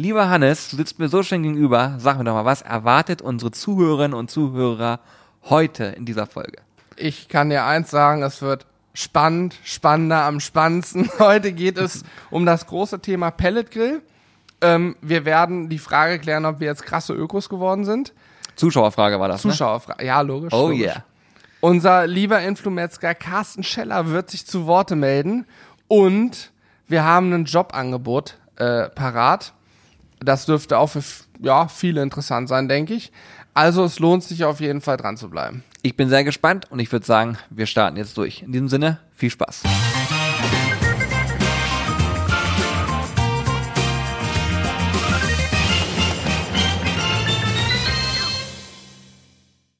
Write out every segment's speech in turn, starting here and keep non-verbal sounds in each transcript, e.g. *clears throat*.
Lieber Hannes, du sitzt mir so schön gegenüber. Sag mir doch mal, was erwartet unsere Zuhörerinnen und Zuhörer heute in dieser Folge? Ich kann dir eins sagen, es wird spannend, spannender am spannendsten. *laughs* Heute geht es um das große Thema Pelletgrill. Ähm, wir werden die Frage klären, ob wir jetzt krasse Ökos geworden sind. Zuschauerfrage war das, ne? Zuschauerfrage, ja, logisch. Oh logisch. yeah. Unser lieber Influmetzger Carsten Scheller wird sich zu Worte melden und wir haben ein Jobangebot äh, parat. Das dürfte auch für ja, viele interessant sein, denke ich. Also es lohnt sich auf jeden Fall dran zu bleiben. Ich bin sehr gespannt und ich würde sagen, wir starten jetzt durch. In diesem Sinne, viel Spaß.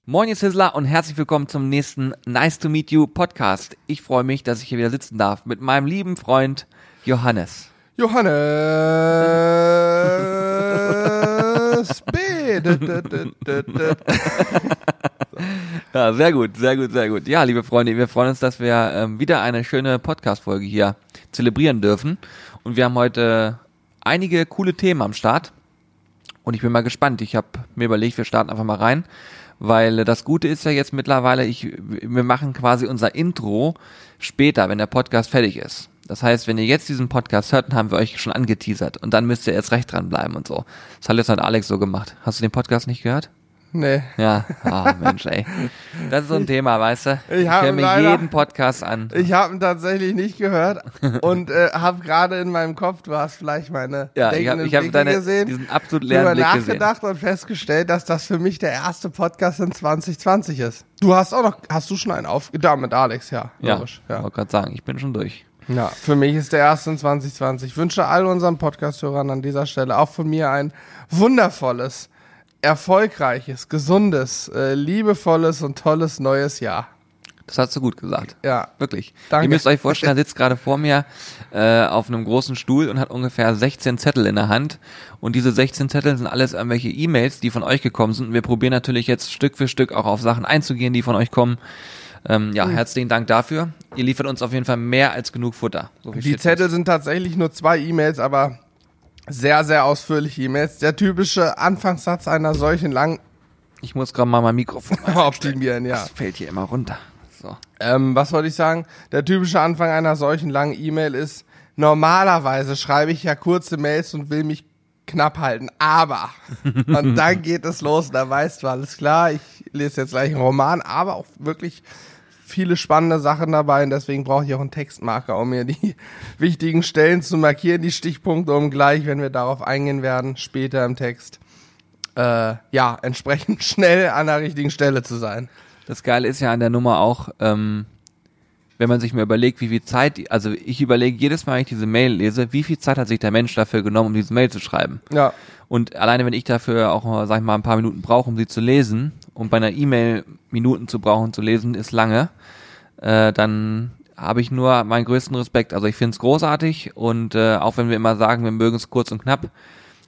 Moin, ihr Sizzler und herzlich willkommen zum nächsten Nice to Meet You Podcast. Ich freue mich, dass ich hier wieder sitzen darf mit meinem lieben Freund Johannes. Johannes *laughs* B. Ja, sehr gut, sehr gut, sehr gut. Ja, liebe Freunde, wir freuen uns, dass wir ähm, wieder eine schöne Podcast-Folge hier zelebrieren dürfen. Und wir haben heute einige coole Themen am Start. Und ich bin mal gespannt. Ich habe mir überlegt, wir starten einfach mal rein. Weil das Gute ist ja jetzt mittlerweile, ich, wir machen quasi unser Intro später, wenn der Podcast fertig ist. Das heißt, wenn ihr jetzt diesen Podcast hört, dann haben wir euch schon angeteasert. Und dann müsst ihr jetzt recht dran bleiben und so. Das hat jetzt hat Alex so gemacht. Hast du den Podcast nicht gehört? Nee. Ja, ah Mensch, ey. Das ist so ein Thema, weißt du? Ich Ich höre mir leider- jeden Podcast an. Ich habe ihn tatsächlich nicht gehört und äh, habe gerade in meinem Kopf, du hast vielleicht meine Ja, ich habe denkenden ich hab Blicke deine, gesehen, diesen absolut leeren Blick gesehen. nachgedacht und festgestellt, dass das für mich der erste Podcast in 2020 ist. Du hast auch noch, hast du schon einen auf, da mit Alex, ja, Ja, logisch, ja. ja. wollte gerade sagen, ich bin schon durch. Ja, für mich ist der erste in 2020. Ich wünsche all unseren Podcast-Hörern an dieser Stelle auch von mir ein wundervolles, erfolgreiches, gesundes, äh, liebevolles und tolles neues Jahr. Das hast du gut gesagt. Ja, Wirklich. Danke. Ihr müsst euch vorstellen, er sitzt gerade vor mir äh, auf einem großen Stuhl und hat ungefähr 16 Zettel in der Hand. Und diese 16 Zettel sind alles irgendwelche E-Mails, die von euch gekommen sind. Und wir probieren natürlich jetzt Stück für Stück auch auf Sachen einzugehen, die von euch kommen. Ähm, Hm. ja, herzlichen Dank dafür. Ihr liefert uns auf jeden Fall mehr als genug Futter. So Die Zettel fest. sind tatsächlich nur zwei E-Mails, aber sehr, sehr ausführliche E-Mails. Der typische Anfangssatz einer solchen langen Ich muss gerade mal mein Mikrofon *laughs* optimieren, ja. Das fällt hier immer runter. So. Ähm, was wollte ich sagen? Der typische Anfang einer solchen langen E-Mail ist, normalerweise schreibe ich ja kurze Mails und will mich knapp halten, aber *laughs* und dann geht es los, da weißt du alles klar, ich lese jetzt gleich einen Roman, aber auch wirklich viele spannende Sachen dabei und deswegen brauche ich auch einen Textmarker, um mir die *laughs* wichtigen Stellen zu markieren, die Stichpunkte, um gleich, wenn wir darauf eingehen werden, später im Text, äh, ja, entsprechend *laughs* schnell an der richtigen Stelle zu sein. Das Geile ist ja an der Nummer auch, ähm, wenn man sich mal überlegt, wie viel Zeit, also ich überlege jedes Mal, wenn ich diese Mail lese, wie viel Zeit hat sich der Mensch dafür genommen, um diese Mail zu schreiben. Ja, Und alleine, wenn ich dafür auch, sag ich mal, ein paar Minuten brauche, um sie zu lesen, und bei einer E-Mail Minuten zu brauchen zu lesen, ist lange, äh, dann habe ich nur meinen größten Respekt. Also ich finde es großartig und äh, auch wenn wir immer sagen, wir mögen es kurz und knapp,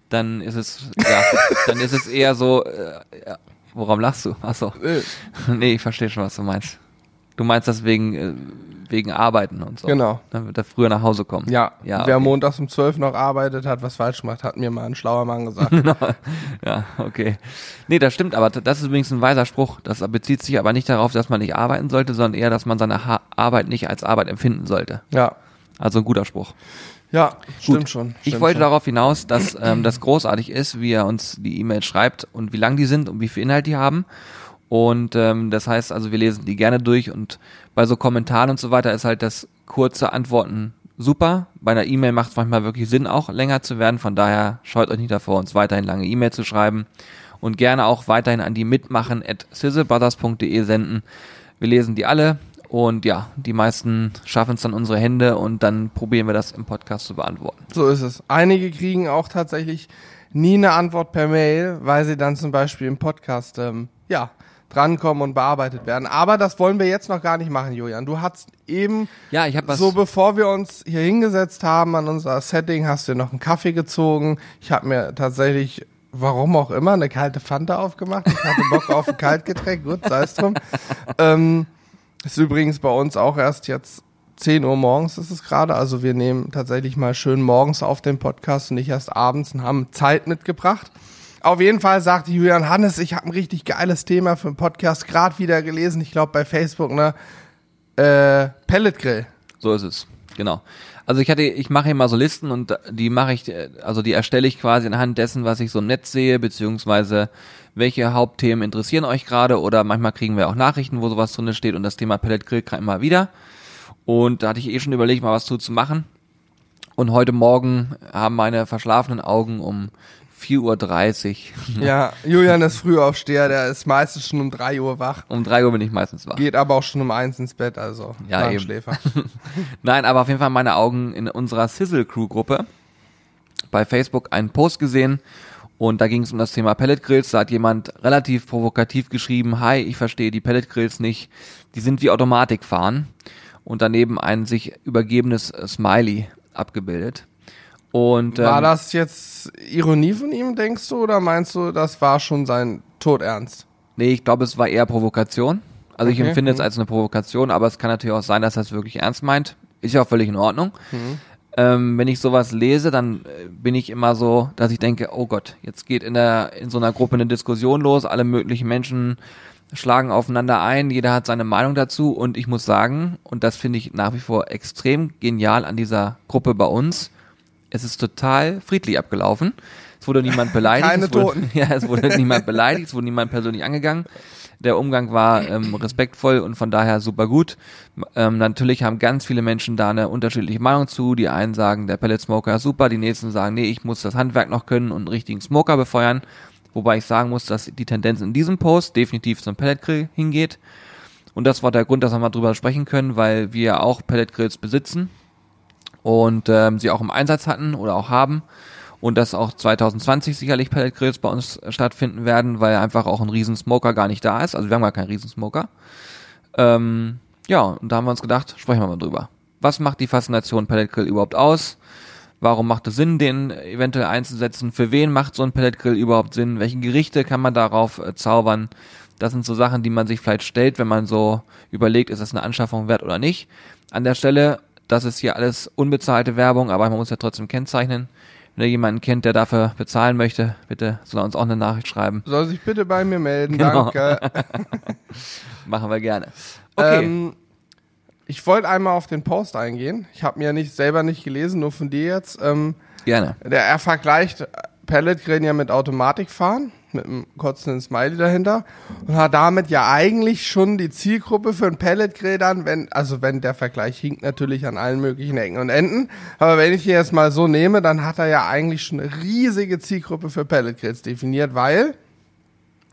dann ist es, ja, *laughs* dann ist es eher so, äh, ja, worum lachst du? Achso. äh, *laughs* Nee, ich verstehe schon, was du meinst. Du meinst das wegen, äh, wegen Arbeiten und so. Genau. Dann wird er früher nach Hause kommen. Ja, ja wer okay. montags um 12 noch arbeitet, hat was falsch gemacht, hat mir mal ein schlauer Mann gesagt. *laughs* Ja, okay. Nee, das stimmt, aber das ist übrigens ein weiser Spruch. Das bezieht sich aber nicht darauf, dass man nicht arbeiten sollte, sondern eher, dass man seine ha Arbeit nicht als Arbeit empfinden sollte. ja. Also ein guter Spruch. Ja, stimmt schon. Ich stimmt wollte schon. darauf hinaus, dass ähm, das großartig ist, wie er uns die E-Mails schreibt und wie lang die sind und wie viel Inhalt die haben. Und ähm, das heißt also, wir lesen die gerne durch und bei so Kommentaren und so weiter ist halt das kurze Antworten super. Bei einer E-Mail macht es manchmal wirklich Sinn, auch länger zu werden. Von daher scheut euch nicht davor, uns weiterhin lange E-Mail zu schreiben und gerne auch weiterhin an die mitmachen at sizzlebrothers.de senden. Wir lesen die alle und ja, die meisten schaffen es dann unsere Hände und dann probieren wir das im Podcast zu beantworten. So ist es. Einige kriegen auch tatsächlich nie eine Antwort per Mail, weil sie dann zum Beispiel im Podcast, ähm, ja, drankommen und bearbeitet werden. Aber das wollen wir jetzt noch gar nicht machen, Julian. Du hast eben, Ja, ich was. so bevor wir uns hier hingesetzt haben an unser Setting, hast du noch einen Kaffee gezogen. Ich habe mir tatsächlich, warum auch immer, eine kalte Fanta aufgemacht. Ich hatte Bock auf ein Kaltgetränk, gut, sei es drum. Ähm, ist übrigens bei uns auch erst jetzt 10 Uhr morgens ist es gerade. Also wir nehmen tatsächlich mal schön morgens auf den Podcast und nicht erst abends und haben Zeit mitgebracht. Auf jeden Fall sagte Julian Hannes, ich habe ein richtig geiles Thema für einen Podcast gerade wieder gelesen. Ich glaube bei Facebook, ne? Äh, Pelletgrill. So ist es. Genau. Also ich hatte, ich mache immer so Listen und die mache ich, also die erstelle ich quasi anhand dessen, was ich so im Netz sehe, beziehungsweise welche Hauptthemen interessieren euch gerade oder manchmal kriegen wir auch Nachrichten, wo sowas drin steht und das Thema Pellet Grill kam immer wieder. Und da hatte ich eh schon überlegt, mal was zu, zu machen. Und heute Morgen haben meine verschlafenen Augen um 4.30 Uhr. *laughs* Ja, Julian ist Frühaufsteher, der ist meistens schon um 3 Uhr wach. Um 3 Uhr bin ich meistens wach. Geht aber auch schon um 1 ins Bett, also ja, eben. Schläfer. *laughs* Nein, aber auf jeden Fall meine Augen in unserer Sizzle Crew Gruppe bei Facebook einen Post gesehen und da ging es um das Thema Pelletgrills. Da hat jemand relativ provokativ geschrieben, hi, ich verstehe die Pelletgrills nicht, die sind wie Automatikfahren und daneben ein sich übergebenes Smiley abgebildet. Und, ähm, war das jetzt Ironie von ihm, denkst du, oder meinst du, das war schon sein Todernst? Nee, ich glaube, es war eher Provokation. Also okay. ich empfinde es mhm. als eine Provokation, aber es kann natürlich auch sein, dass er es wirklich ernst meint. Ist ja auch völlig in Ordnung. Mhm. Ähm, wenn ich sowas lese, dann äh, bin ich immer so, dass ich denke, oh Gott, jetzt geht in der in so einer Gruppe eine Diskussion los, alle möglichen Menschen schlagen aufeinander ein, jeder hat seine Meinung dazu und ich muss sagen, und das finde ich nach wie vor extrem genial an dieser Gruppe bei uns, es ist total friedlich abgelaufen. Es wurde niemand beleidigt. Keine es wurde, Toten. *laughs* Ja, es wurde niemand beleidigt, es wurde niemand persönlich angegangen. Der Umgang war ähm, respektvoll und von daher super gut. Ähm, natürlich haben ganz viele Menschen da eine unterschiedliche Meinung zu. Die einen sagen, der Pellet Smoker ist super, die nächsten sagen, nee, ich muss das Handwerk noch können und einen richtigen Smoker befeuern. Wobei ich sagen muss, dass die Tendenz in diesem Post definitiv zum Pelletgrill hingeht. Und das war der Grund, dass wir mal drüber sprechen können, weil wir auch Pelletgrills besitzen und ähm, sie auch im Einsatz hatten oder auch haben und dass auch 2020 sicherlich Pelletgrills bei uns stattfinden werden, weil einfach auch ein Riesensmoker gar nicht da ist. Also wir haben gar keinen Riesensmoker. Ähm, ja, und da haben wir uns gedacht, sprechen wir mal drüber. Was macht die Faszination Pelletgrill überhaupt aus? Warum macht es Sinn, den eventuell einzusetzen? Für wen macht so ein Pelletgrill überhaupt Sinn? Welche Gerichte kann man darauf äh, zaubern? Das sind so Sachen, die man sich vielleicht stellt, wenn man so überlegt, ist das eine Anschaffung wert oder nicht. An der Stelle, das ist hier alles unbezahlte Werbung, aber man muss ja trotzdem kennzeichnen. Wenn ihr jemanden kennt, der dafür bezahlen möchte, bitte soll er uns auch eine Nachricht schreiben. Soll sich bitte bei mir melden, genau. danke. *laughs* Machen wir gerne. Okay. Ähm, ich wollte einmal auf den Post eingehen. Ich habe mir nicht selber nicht gelesen, nur von dir jetzt. Ähm, gerne. Der, er vergleicht Pelletgrillen ja mit Automatikfahren mit einem kotzenden Smiley dahinter und hat damit ja eigentlich schon die Zielgruppe für ein Pelletgrill dann, wenn, also wenn der Vergleich hinkt natürlich an allen möglichen Ecken und Enden, aber wenn ich ihn jetzt mal so nehme, dann hat er ja eigentlich schon eine riesige Zielgruppe für Pelletgrills definiert, weil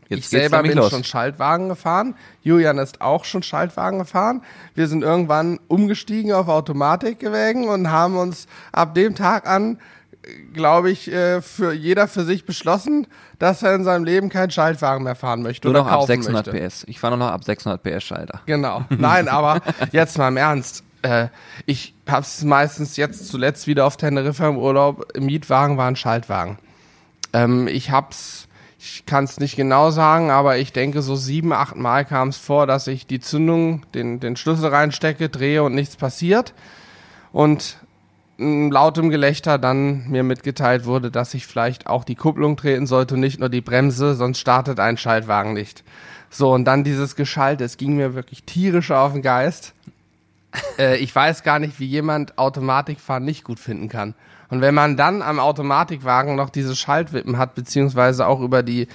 Jetzt ich selber bin los. schon Schaltwagen gefahren. Julian ist auch schon Schaltwagen gefahren. Wir sind irgendwann umgestiegen auf Automatikgewägen und haben uns ab dem Tag an glaube ich, äh, für jeder für sich beschlossen, dass er in seinem Leben keinen Schaltwagen mehr fahren möchte. Nur noch ab 600 möchte. PS. Ich fahre nur noch ab 600 PS Schalter. Genau. *laughs* Nein, aber jetzt mal im Ernst. Äh, ich habe es meistens jetzt zuletzt wieder auf Teneriffa im Urlaub. Im Mietwagen war ein Schaltwagen. Ähm, ich hab's, ich kann es nicht genau sagen, aber ich denke, so sieben, acht Mal kam es vor, dass ich die Zündung, den, den Schlüssel reinstecke, drehe und nichts passiert. Und lautem Gelächter dann mir mitgeteilt wurde, dass ich vielleicht auch die Kupplung treten sollte und nicht nur die Bremse, sonst startet ein Schaltwagen nicht. So, und dann dieses Geschalt, es ging mir wirklich tierisch auf den Geist. *laughs* äh, ich weiß gar nicht, wie jemand Automatikfahren nicht gut finden kann. Und wenn man dann am Automatikwagen noch diese Schaltwippen hat, beziehungsweise auch über die,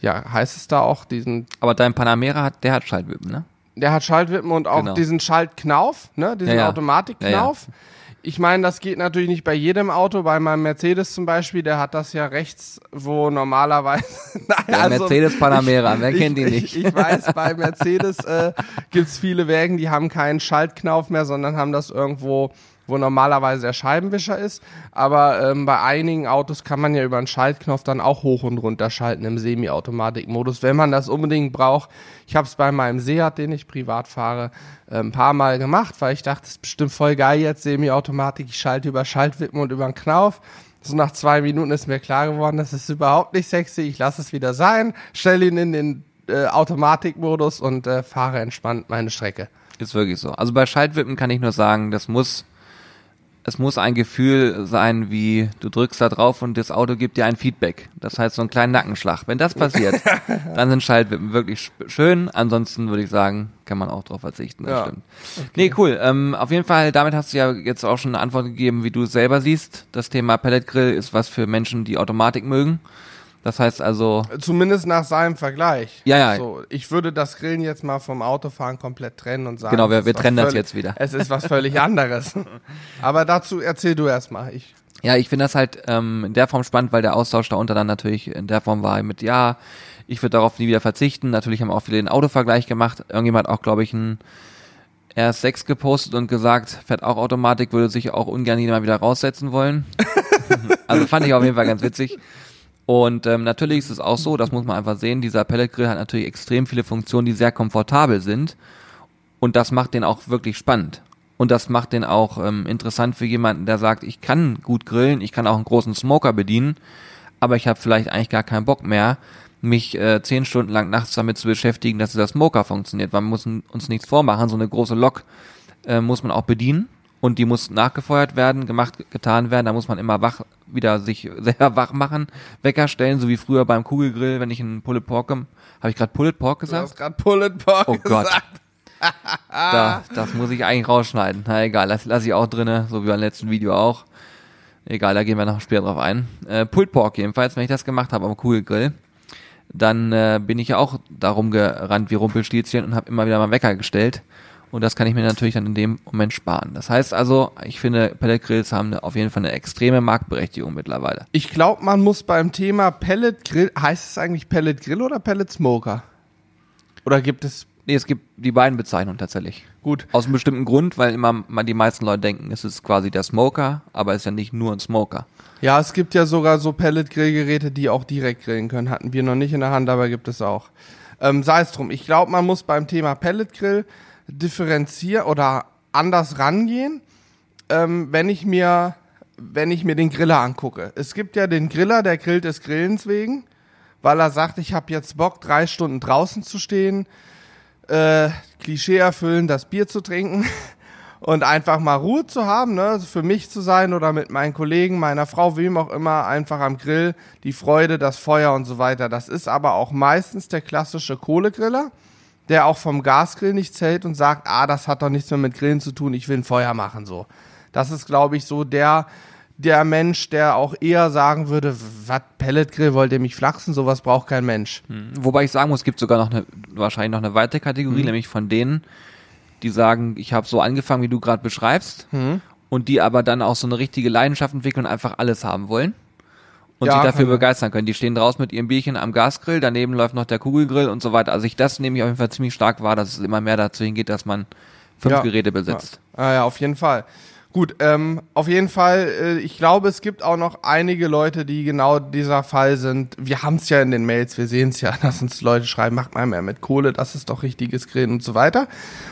ja, heißt es da auch, diesen. Aber dein Panamera hat, der hat Schaltwippen, ne? Der hat Schaltwippen und auch genau. diesen Schaltknauf, ne? Diesen ja, ja. Automatikknauf. Ja, ich meine, das geht natürlich nicht bei jedem Auto. Bei meinem Mercedes zum Beispiel, der hat das ja rechts, wo normalerweise. *laughs* Nein, der also, Mercedes Panamera, wer kennt ihn nicht? Ich, ich, weiß, bei Mercedes äh, gibt es viele Wägen, die haben keinen Schaltknauf mehr, sondern haben das irgendwo wo normalerweise der Scheibenwischer ist. Aber ähm, bei einigen Autos kann man ja über einen Schaltknopf dann auch hoch und runter schalten im Semi-Automatik-Modus, wenn man das unbedingt braucht. Ich habe es bei meinem Seat, den ich privat fahre, äh, ein paar Mal gemacht, weil ich dachte, das ist bestimmt voll geil jetzt Semi-Automatik. Ich schalte über Schaltwippen und über einen Knauf. So nach zwei Minuten ist mir klar geworden, das ist überhaupt nicht sexy. Ich lasse es wieder sein, stelle ihn in den äh, Automatikmodus und äh, fahre entspannt meine Strecke. Ist wirklich so. Also bei Schaltwippen kann ich nur sagen, das muss, es muss ein Gefühl sein, wie du drückst da drauf und das Auto gibt dir ein Feedback. Das heißt so einen kleinen Nackenschlag. Wenn das passiert, *laughs* dann sind Schaltwippen wirklich schön. Ansonsten würde ich sagen, kann man auch drauf verzichten. Das Ja. stimmt. Nee, cool. Ähm, auf jeden Fall, damit hast du ja jetzt auch schon eine Antwort gegeben, wie du es selber siehst. Das Thema Pelletgrill ist was für Menschen, die Automatik mögen. Das heißt also, Zumindest nach seinem Vergleich. Ja, ja. So, ich würde das Grillen jetzt mal vom Autofahren komplett trennen und sagen. Genau, wir- wir trennen das jetzt wieder. Es ist was völlig anderes. *laughs* Aber dazu erzähl du erstmal. Ich. Ja, ich finde das halt ähm, in der Form spannend, weil der Austausch da unter dann natürlich in der Form war mit, ja, ich würde darauf nie wieder verzichten. Natürlich haben auch viele den Autovergleich gemacht. Irgendjemand hat auch, glaube ich, ein RS6 gepostet und gesagt, fährt auch Automatik, würde sich auch ungern jemand wieder raussetzen wollen. *laughs* also fand ich auf jeden Fall ganz witzig. Und ähm, natürlich ist es auch so, das muss man einfach sehen, dieser Pelletgrill hat natürlich extrem viele Funktionen, die sehr komfortabel sind. Und das macht den auch wirklich spannend. Und das macht den auch ähm, interessant für jemanden, der sagt, ich kann gut grillen, ich kann auch einen großen Smoker bedienen, aber ich habe vielleicht eigentlich gar keinen Bock mehr, mich äh, zehn Stunden lang nachts damit zu beschäftigen, dass dieser Smoker funktioniert. Wir müssen uns nichts vormachen, so eine große Lok äh, muss man auch bedienen und die muss nachgefeuert werden, gemacht, getan werden. Da muss man immer wach, wieder sich *laughs* selber wach machen, Wecker stellen, so wie früher beim Kugelgrill, wenn ich einen Pulled Pork, habe ich gerade Pulled Pork Du gesagt? hast gerade Pulled Pork Oh Gott. gesagt. *laughs* Da, das muss ich eigentlich rausschneiden. Na egal, das lasse ich auch drinne, so wie beim letzten Video auch. Egal, da gehen wir noch später drauf ein. Äh, Pulled Pork jedenfalls, wenn ich das gemacht habe am Kugelgrill, dann äh, bin ich ja auch darum gerannt wie Rumpelstilzchen und habe immer wieder mal Wecker gestellt. Und das kann ich mir natürlich dann in dem Moment sparen. Das heißt also, ich finde, Pelletgrills haben auf jeden Fall eine extreme Marktberechtigung mittlerweile. Ich glaube, man muss beim Thema Pellet Grill, heißt es eigentlich Pellet Grill oder Pellet Smoker? Oder gibt es, Nee, es gibt die beiden Bezeichnungen tatsächlich. gut, Aus einem bestimmten Grund, weil immer mal die meisten Leute denken, es ist quasi der Smoker, aber es ist ja nicht nur ein Smoker. ja, es gibt ja sogar so Pellet Grillgeräte, die auch direkt grillen können. Hatten wir noch nicht in der Hand, aber gibt es auch. Ähm, sei es drum. Ich glaube, man muss beim Thema Pellet Grill differenzieren oder anders rangehen, ähm, wenn ich mir, wenn ich mir den Griller angucke. Es gibt ja den Griller, der grillt des Grillens wegen, weil er sagt, ich habe jetzt Bock, drei Stunden draußen zu stehen, äh, Klischee erfüllen, das Bier zu trinken *laughs* und einfach mal Ruhe zu haben, ne, also für mich zu sein oder mit meinen Kollegen, meiner Frau, wem auch immer, einfach am Grill, die Freude, das Feuer und so weiter. Das ist aber auch meistens der klassische Kohlegriller, der auch vom Gasgrill nicht zählt und sagt, ah, das hat doch nichts mehr mit Grillen zu tun, ich will ein Feuer machen, so. Das ist, glaube ich, so der, der Mensch, der auch eher sagen würde, was, Pelletgrill, wollt ihr mich flachsen? Sowas braucht kein Mensch. Wobei ich sagen muss, es gibt sogar noch eine, wahrscheinlich noch eine weitere Kategorie, nämlich von denen, die sagen, ich habe so angefangen, wie du gerade beschreibst, und die aber dann auch so eine richtige Leidenschaft entwickeln und einfach alles haben wollen. Und Ja, sich dafür begeistern können. Die stehen draußen mit ihrem Bierchen am Gasgrill, daneben läuft noch der Kugelgrill und so weiter. Also ich das nehme ich auf jeden Fall ziemlich stark wahr, dass es immer mehr dazu hingeht, dass man fünf Ja. Geräte besitzt. Ja. Ah ja, auf jeden Fall. Gut, ähm, auf jeden Fall, äh, ich glaube, es gibt auch noch einige Leute, die genau dieser Fall sind. Wir haben es ja in den Mails, wir sehen es ja, *laughs* dass uns Leute schreiben, macht mal mehr mit Kohle, das ist doch richtiges Grillen und so weiter.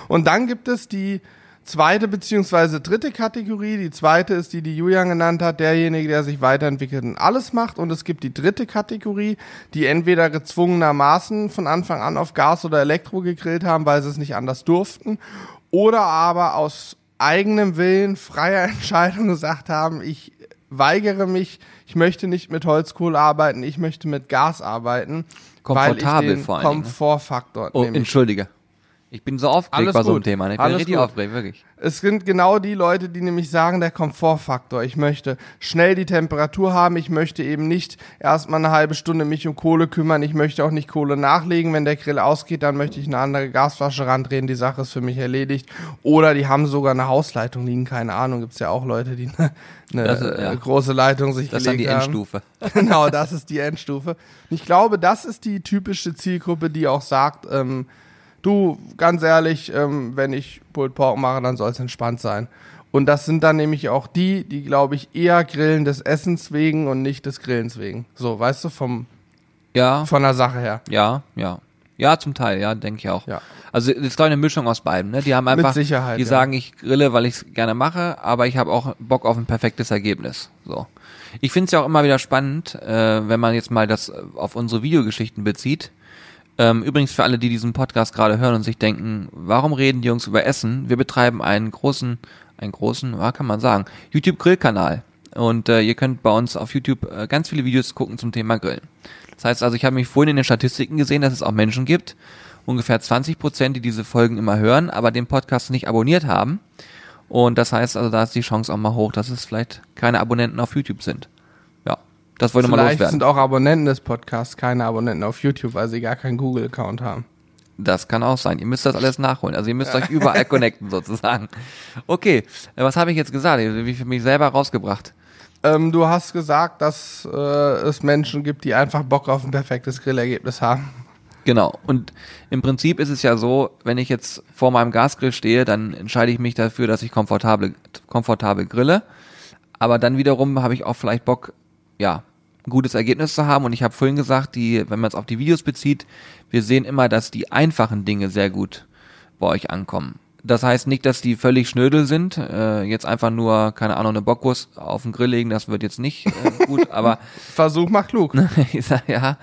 Und dann gibt es die zweite beziehungsweise dritte Kategorie. Die zweite ist die, die Julian genannt hat, derjenige, der sich weiterentwickelt und alles macht. Und es gibt die dritte Kategorie, die entweder gezwungenermaßen von Anfang an auf Gas oder Elektro gegrillt haben, weil sie es nicht anders durften, oder aber aus eigenem Willen, freier *laughs* Entscheidung gesagt haben, ich weigere mich, ich möchte nicht mit Holzkohle arbeiten, ich möchte mit Gas arbeiten, Komfortabel weil ich den vor Dingen, ne? Komfortfaktor Oh, entschuldige. Ich bin so aufgeregt Alles bei so einem. Thema. ne? Ich bin Alles richtig gut. aufgeregt, wirklich. Es sind genau die Leute, die nämlich sagen, der Komfortfaktor. Ich möchte schnell die Temperatur haben. Ich möchte eben nicht erstmal eine halbe Stunde mich um Kohle kümmern. Ich möchte auch nicht Kohle nachlegen. Wenn der Grill ausgeht, dann möchte ich eine andere Gasflasche randrehen. Die Sache ist für mich erledigt. Oder die haben sogar eine Hausleitung liegen. Keine Ahnung. Gibt's ja auch Leute, die *laughs* eine, eine Das ist- ja. äh, große Leitung sich Das ist dann gelegt die haben. Endstufe. *laughs* genau, das ist die Endstufe. Ich glaube, das ist die typische Zielgruppe, die auch sagt, ähm, du, ganz ehrlich, ähm, wenn ich Pulled Pork mache, dann soll es entspannt sein. Und das sind dann nämlich auch die, die, glaube ich, eher grillen des Essens wegen und nicht des Grillens wegen. So, weißt du, vom, Ja, von der Sache her. ja, ja. Ja, zum Teil, ja, denke ich auch. Ja. Also das ist glaube ich eine Mischung aus beiden. Ne? Die haben einfach, Sicherheit, die ja. sagen, ich grille, weil ich es gerne mache, aber ich habe auch Bock auf ein perfektes Ergebnis. So. Ich finde es ja auch immer wieder spannend, äh, wenn man jetzt mal das auf unsere Videogeschichten bezieht. Ähm, übrigens für alle, die diesen Podcast gerade hören und sich denken, warum reden die Jungs über Essen? Wir betreiben einen großen, einen großen, ja, kann man sagen, YouTube-Grillkanal. Und äh, ihr könnt bei uns auf YouTube äh, ganz viele Videos gucken zum Thema Grillen. Das heißt also, ich habe mich vorhin in den Statistiken gesehen, dass es auch Menschen gibt, ungefähr 20 Prozent, die diese Folgen immer hören, aber den Podcast nicht abonniert haben. Und das heißt also, da ist die Chance auch mal hoch, dass es vielleicht keine Abonnenten auf YouTube sind. Das wollte mal Vielleicht loswerden. sind auch Abonnenten des Podcasts keine Abonnenten auf YouTube, weil sie gar keinen Google-Account haben. Das kann auch sein. Ihr müsst das alles nachholen. Also ihr müsst euch überall *laughs* connecten sozusagen. Okay, was habe ich jetzt gesagt? Wie für mich selber rausgebracht. Ähm, du hast gesagt, dass äh, es Menschen gibt, die einfach Bock auf ein perfektes Grillergebnis haben. Genau. Und im Prinzip ist es ja so, wenn ich jetzt vor meinem Gasgrill stehe, dann entscheide ich mich dafür, dass ich komfortabel, komfortabel grille. Aber dann wiederum habe ich auch vielleicht Bock, ja, ein gutes Ergebnis zu haben. Und ich habe vorhin gesagt, die, wenn man es auf die Videos bezieht, wir sehen immer, dass die einfachen Dinge sehr gut bei euch ankommen. Das heißt nicht, dass die völlig schnödel sind. Äh, jetzt einfach nur, keine Ahnung, eine Bockwurst auf den Grill legen, das wird jetzt nicht äh, gut, *laughs* aber Versuch macht klug. *laughs* ich sag, ja,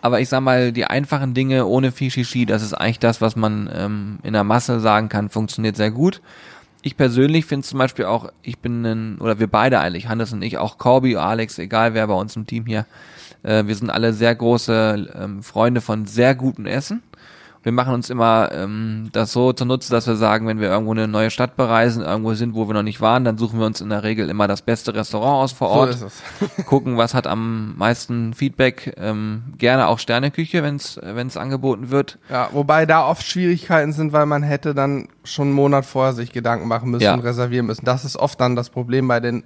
aber ich sag mal, die einfachen Dinge ohne viel Shishi, das ist eigentlich das, was man ähm, in der Masse sagen kann, funktioniert sehr gut. Ich persönlich finde zum Beispiel auch, ich bin ein, oder wir beide eigentlich, Hannes und ich, auch Corby, Alex, egal wer bei uns im Team hier, äh, wir sind alle sehr große ähm, Freunde von sehr gutem Essen. Wir machen uns immer ähm, das so zunutze, dass wir sagen, wenn wir irgendwo eine neue Stadt bereisen, irgendwo sind, wo wir noch nicht waren, dann suchen wir uns in der Regel immer das beste Restaurant aus vor Ort. So ist es. *laughs* gucken, was hat am meisten Feedback. Ähm, gerne auch Sterneküche, wenn es angeboten wird. Ja, wobei da oft Schwierigkeiten sind, weil man hätte dann schon einen Monat vorher sich Gedanken machen müssen Ja. und reservieren müssen. Das ist oft dann das Problem bei den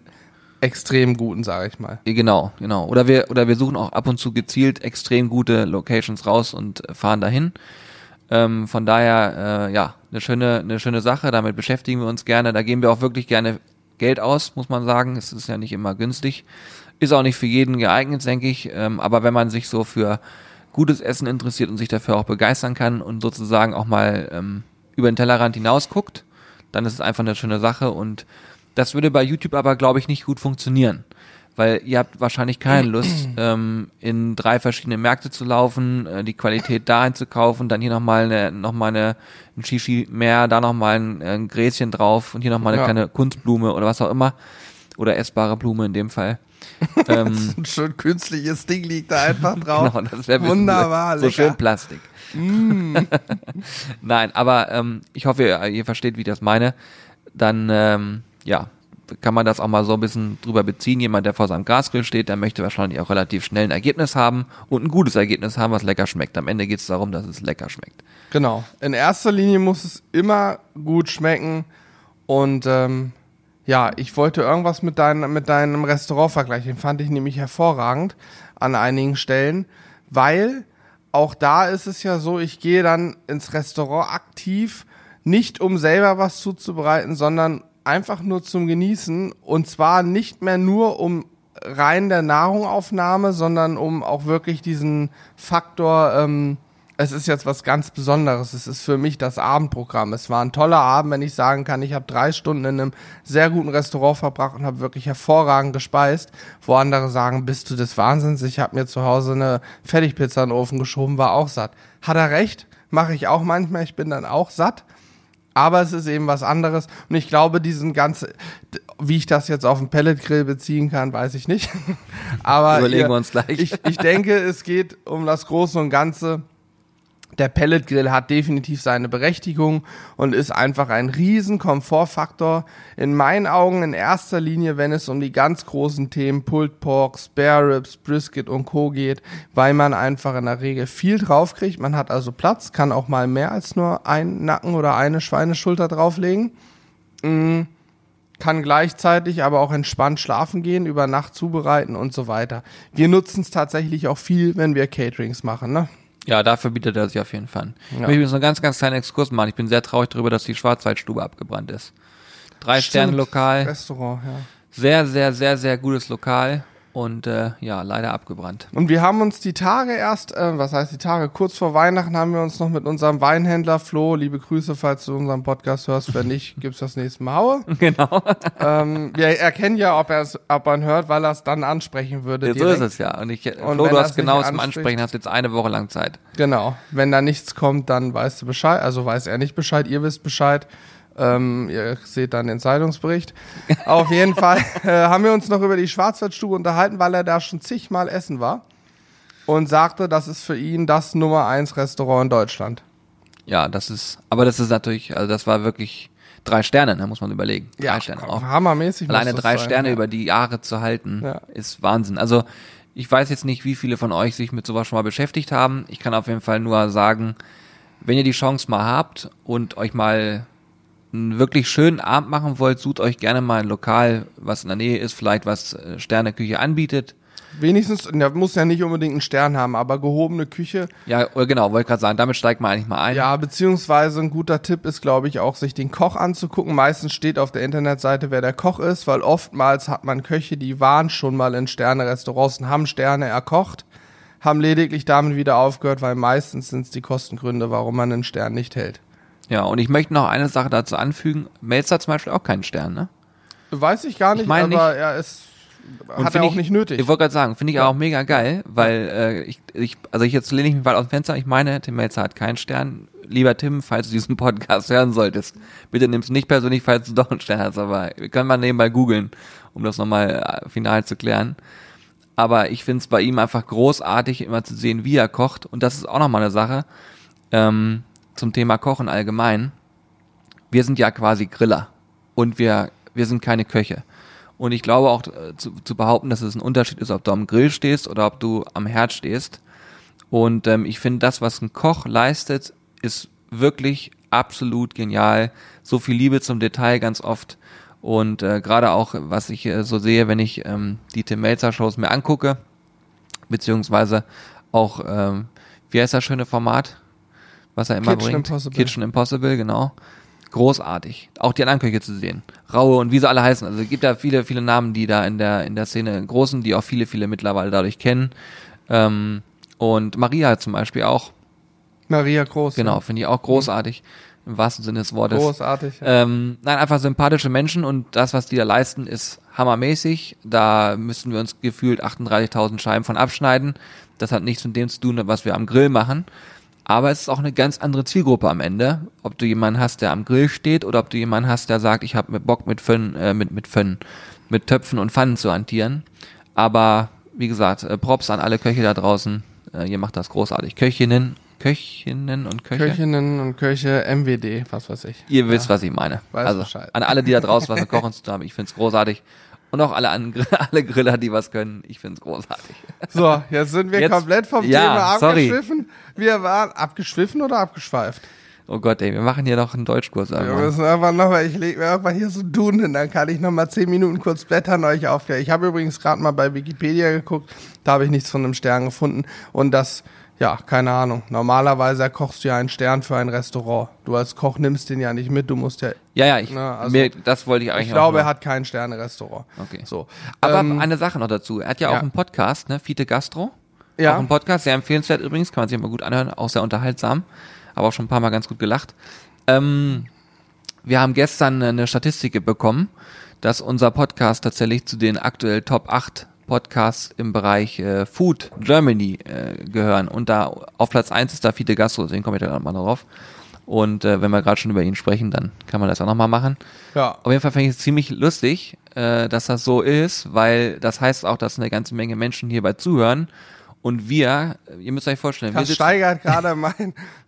extrem guten, sage ich mal. Genau, genau. Oder wir, oder wir suchen auch ab und zu gezielt extrem gute Locations raus und fahren dahin. Ähm, von daher, äh, ja, eine schöne, eine schöne Sache. Damit beschäftigen wir uns gerne. Da geben wir auch wirklich gerne Geld aus, muss man sagen. Es ist ja nicht immer günstig. Ist auch nicht für jeden geeignet, denke ich. Ähm, aber wenn man sich so für gutes Essen interessiert und sich dafür auch begeistern kann und sozusagen auch mal ähm, über den Tellerrand hinaus guckt, dann ist es einfach eine schöne Sache und das würde bei YouTube aber, glaube ich, nicht gut funktionieren. Weil ihr habt wahrscheinlich keine Lust, ähm, in drei verschiedene Märkte zu laufen, äh, die Qualität da einzukaufen, dann hier nochmal eine, noch mal eine, ein Shishi mehr, da nochmal ein, ein Gräschen drauf und hier nochmal eine Ja. kleine Kunstblume oder was auch immer. Oder essbare Blume in dem Fall. *laughs* ähm, Ein schön künstliches Ding liegt da einfach *laughs* drauf. Genau, das wäre Wunderbar, so lecker. schön Plastik. *laughs* Nein, aber ähm, ich hoffe, ihr, ihr versteht, wie ich das meine. Dann ähm, ja, kann man das auch mal so ein bisschen drüber beziehen. Jemand, der vor seinem Gasgrill steht, der möchte wahrscheinlich auch relativ schnell ein Ergebnis haben und ein gutes Ergebnis haben, was lecker schmeckt. Am Ende geht es darum, dass es lecker schmeckt. Genau. In erster Linie muss es immer gut schmecken. Und ähm, ja, ich wollte irgendwas mit, dein, mit deinem Restaurant vergleichen. Den fand ich nämlich hervorragend an einigen Stellen, weil auch da ist es ja so, ich gehe dann ins Restaurant aktiv, nicht um selber was zuzubereiten, sondern einfach nur zum Genießen. Und zwar nicht mehr nur um rein der Nahrungaufnahme, sondern um auch wirklich diesen Faktor, ähm, es ist jetzt was ganz Besonderes. Es ist für mich das Abendprogramm. Es war ein toller Abend, wenn ich sagen kann, ich habe drei Stunden in einem sehr guten Restaurant verbracht und habe wirklich hervorragend gespeist. Wo andere sagen, bist du des Wahnsinns? Ich habe mir zu Hause eine Fertigpizza in den Ofen geschoben, war auch satt. Hat er recht? Mache ich auch manchmal. Ich bin dann auch satt. Aber es ist eben was anderes. Und ich glaube, diesen ganze, wie ich das jetzt auf den Pelletgrill beziehen kann, weiß ich nicht. *laughs* Aber Überlegen ihr- wir uns gleich. Ich, ich denke, es geht um das Große und Ganze. Der Pelletgrill hat definitiv seine Berechtigung und ist einfach ein riesen Komfortfaktor. In meinen Augen in erster Linie, wenn es um die ganz großen Themen Pulled Pork, Spare Ribs, Brisket und Co. geht, weil man einfach in der Regel viel draufkriegt. Man hat also Platz, kann auch mal mehr als nur einen Nacken oder eine Schweineschulter drauflegen. Mm, Kann gleichzeitig aber auch entspannt schlafen gehen, über Nacht zubereiten und so weiter. Wir nutzen es tatsächlich auch viel, wenn wir Caterings machen, ne? Ja, dafür bietet er sich auf jeden Fall. an. Ich Ja. möchte übrigens einen ganz, ganz kleinen Exkurs machen. Ich bin sehr traurig darüber, dass die Schwarzwaldstube abgebrannt ist. Drei Sterne Stimmt. Lokal, Restaurant, ja. sehr, sehr, sehr, sehr gutes Lokal. Und äh, ja, leider abgebrannt. Und wir haben uns die Tage erst, äh, was heißt die Tage, kurz vor Weihnachten haben wir uns noch mit unserem Weinhändler Flo, liebe Grüße, falls du unseren Podcast hörst, wenn nicht, *laughs* gibt's das nächste Mal Haue. Genau. ähm, wir erkennen ja, ob er es, ob ihn hört, weil er es dann ansprechen würde. Ja, so ist es ja. Und ich, Und Flo, du hast genau zum Ansprechen, hast jetzt eine Woche lang Zeit. Genau. Wenn da nichts kommt, dann weißt du Bescheid. Also weiß er nicht Bescheid, ihr wisst Bescheid. Ähm, ihr seht dann den Zeitungsbericht. Auf jeden Fall *laughs* äh, haben wir uns noch über die Schwarzwaldstube unterhalten, weil er da schon zigmal essen war. Und sagte, das ist für ihn das Nummer eins Restaurant in Deutschland. Ja, das ist, aber das ist natürlich, also das war wirklich drei Sterne, da muss man überlegen. Drei Sterne auch. hammermäßig. Alleine drei sein, Sterne ja. über die Jahre zu halten, Ja. ist Wahnsinn. Also ich weiß jetzt nicht, wie viele von euch sich mit sowas schon mal beschäftigt haben. Ich kann auf jeden Fall nur sagen, wenn ihr die Chance mal habt und euch mal einen wirklich schönen Abend machen wollt, sucht euch gerne mal ein Lokal, was in der Nähe ist, vielleicht was äh, Sterneküche anbietet. Wenigstens, der muss ja nicht unbedingt einen Stern haben, aber gehobene Küche. Ja, oder genau, wollte gerade sagen, damit steigt man eigentlich mal ein. Ja, beziehungsweise ein guter Tipp ist, glaube ich, auch sich den Koch anzugucken. Meistens steht auf der Internetseite, wer der Koch ist, weil oftmals hat man Köche, die waren schon mal in Sterne-Restaurants und haben Sterne erkocht, haben lediglich damit wieder aufgehört, weil meistens sind es die Kostengründe, warum man einen Stern nicht hält. Ja, und ich möchte noch eine Sache dazu anfügen. Melzer hat zum Beispiel auch keinen Stern, ne? Weiß ich gar nicht, meine aber er ist, Und hat er auch ich, nicht nötig. Ich wollte gerade sagen, finde ich auch mega geil, weil äh, ich, ich, also ich jetzt lehne ich mich weit aus dem Fenster. Ich meine, Tim Melzer hat keinen Stern. Lieber Tim, falls du diesen Podcast hören solltest, bitte nimm's nicht persönlich, falls du doch einen Stern hast. Aber wir können mal nebenbei googeln, um das nochmal äh, final zu klären. Aber ich finde es bei ihm einfach großartig, immer zu sehen, wie er kocht. Und das ist auch nochmal eine Sache ähm, zum Thema Kochen allgemein. Wir sind ja quasi Griller und wir, wir sind keine Köche. Und ich glaube auch äh, zu, zu behaupten, dass es ein Unterschied ist, ob du am Grill stehst oder ob du am Herd stehst. Und ähm, ich finde, das, was ein Koch leistet, ist wirklich absolut genial. So viel Liebe zum Detail ganz oft. Und äh, gerade auch, was ich äh, so sehe, wenn ich ähm, die Tim Melzer Shows mir angucke, beziehungsweise auch, ähm, wie heißt das schöne Format, was er immer Kitchen bringt? Impossible. Kitchen Impossible, genau. Großartig. Auch die anderen Köche zu sehen. Raue und wie sie alle heißen. Also es gibt da viele, viele Namen, die da in der, in der Szene großen, die auch viele, viele mittlerweile dadurch kennen. Ähm, und Maria zum Beispiel auch. Maria Groß. Genau, finde ich auch großartig. Im wahrsten Sinne des Wortes. Großartig. Ja. Ähm, nein, einfach sympathische Menschen und das, was die da leisten, ist hammermäßig. Da müssen wir uns gefühlt 38.000 Scheiben von abschneiden. Das hat nichts mit dem zu tun, was wir am Grill machen. Aber es ist auch eine ganz andere Zielgruppe am Ende. Ob du jemanden hast, der am Grill steht oder ob du jemanden hast, der sagt, ich habe Bock mit Fön, äh, mit, mit Fön, mit Töpfen und Pfannen zu hantieren. Aber wie gesagt, äh, Props an alle Köche da draußen. Äh, ihr macht das großartig. Köchinnen, Köchinnen und Köche. Köchinnen und Köche, MWD, was weiß ich. Ihr wisst, was ich meine. Weiß also Bescheid. an alle, die da draußen was mit Kochen zu tun haben, ich find's großartig. Und auch alle, an, *laughs* alle Griller, die was können, ich find's großartig. So, jetzt sind wir Jetzt- komplett vom ja, Thema sorry. abgeschwiffen. Wir waren abgeschwiffen oder abgeschweift? Oh Gott, ey, wir machen hier noch einen Deutschkurs Wir müssen einfach noch mal, ich lege mir irgendwann hier so Duden hin, dann kann ich noch mal zehn Minuten kurz blättern, euch aufklären. Ich habe übrigens gerade mal bei Wikipedia geguckt, da habe ich nichts von einem Stern gefunden und das, ja, keine Ahnung. Normalerweise kochst du ja einen Stern für ein Restaurant. Du als Koch nimmst den ja nicht mit, du musst ja, Ja, ja, ich, Na, also, mir, das wollte ich eigentlich ich glaube, er hat kein Sterne-Restaurant. Okay. So. Aber ähm, eine Sache noch dazu. Er hat ja, ja. auch einen Podcast, ne? Fiete Gastro. Ja. Auch ein Podcast, sehr empfehlenswert übrigens, kann man sich mal gut anhören, auch sehr unterhaltsam. Aber auch schon ein paar Mal ganz gut gelacht. Ähm, wir haben gestern eine Statistik bekommen, dass unser Podcast tatsächlich zu den aktuell Top 8 Podcasts im Bereich äh, Food Germany äh, gehören. Und da auf Platz 1 ist da Fiete Gastro, deswegen komme ich da mal drauf. Und äh, wenn wir gerade schon über ihn sprechen, dann kann man das auch nochmal machen. ja. Auf jeden Fall finde ich es ziemlich lustig, äh, dass das so ist, weil das heißt auch, dass eine ganze Menge Menschen hierbei zuhören. Und wir, ihr müsst euch vorstellen, wir Das sitzen, steigert gerade mein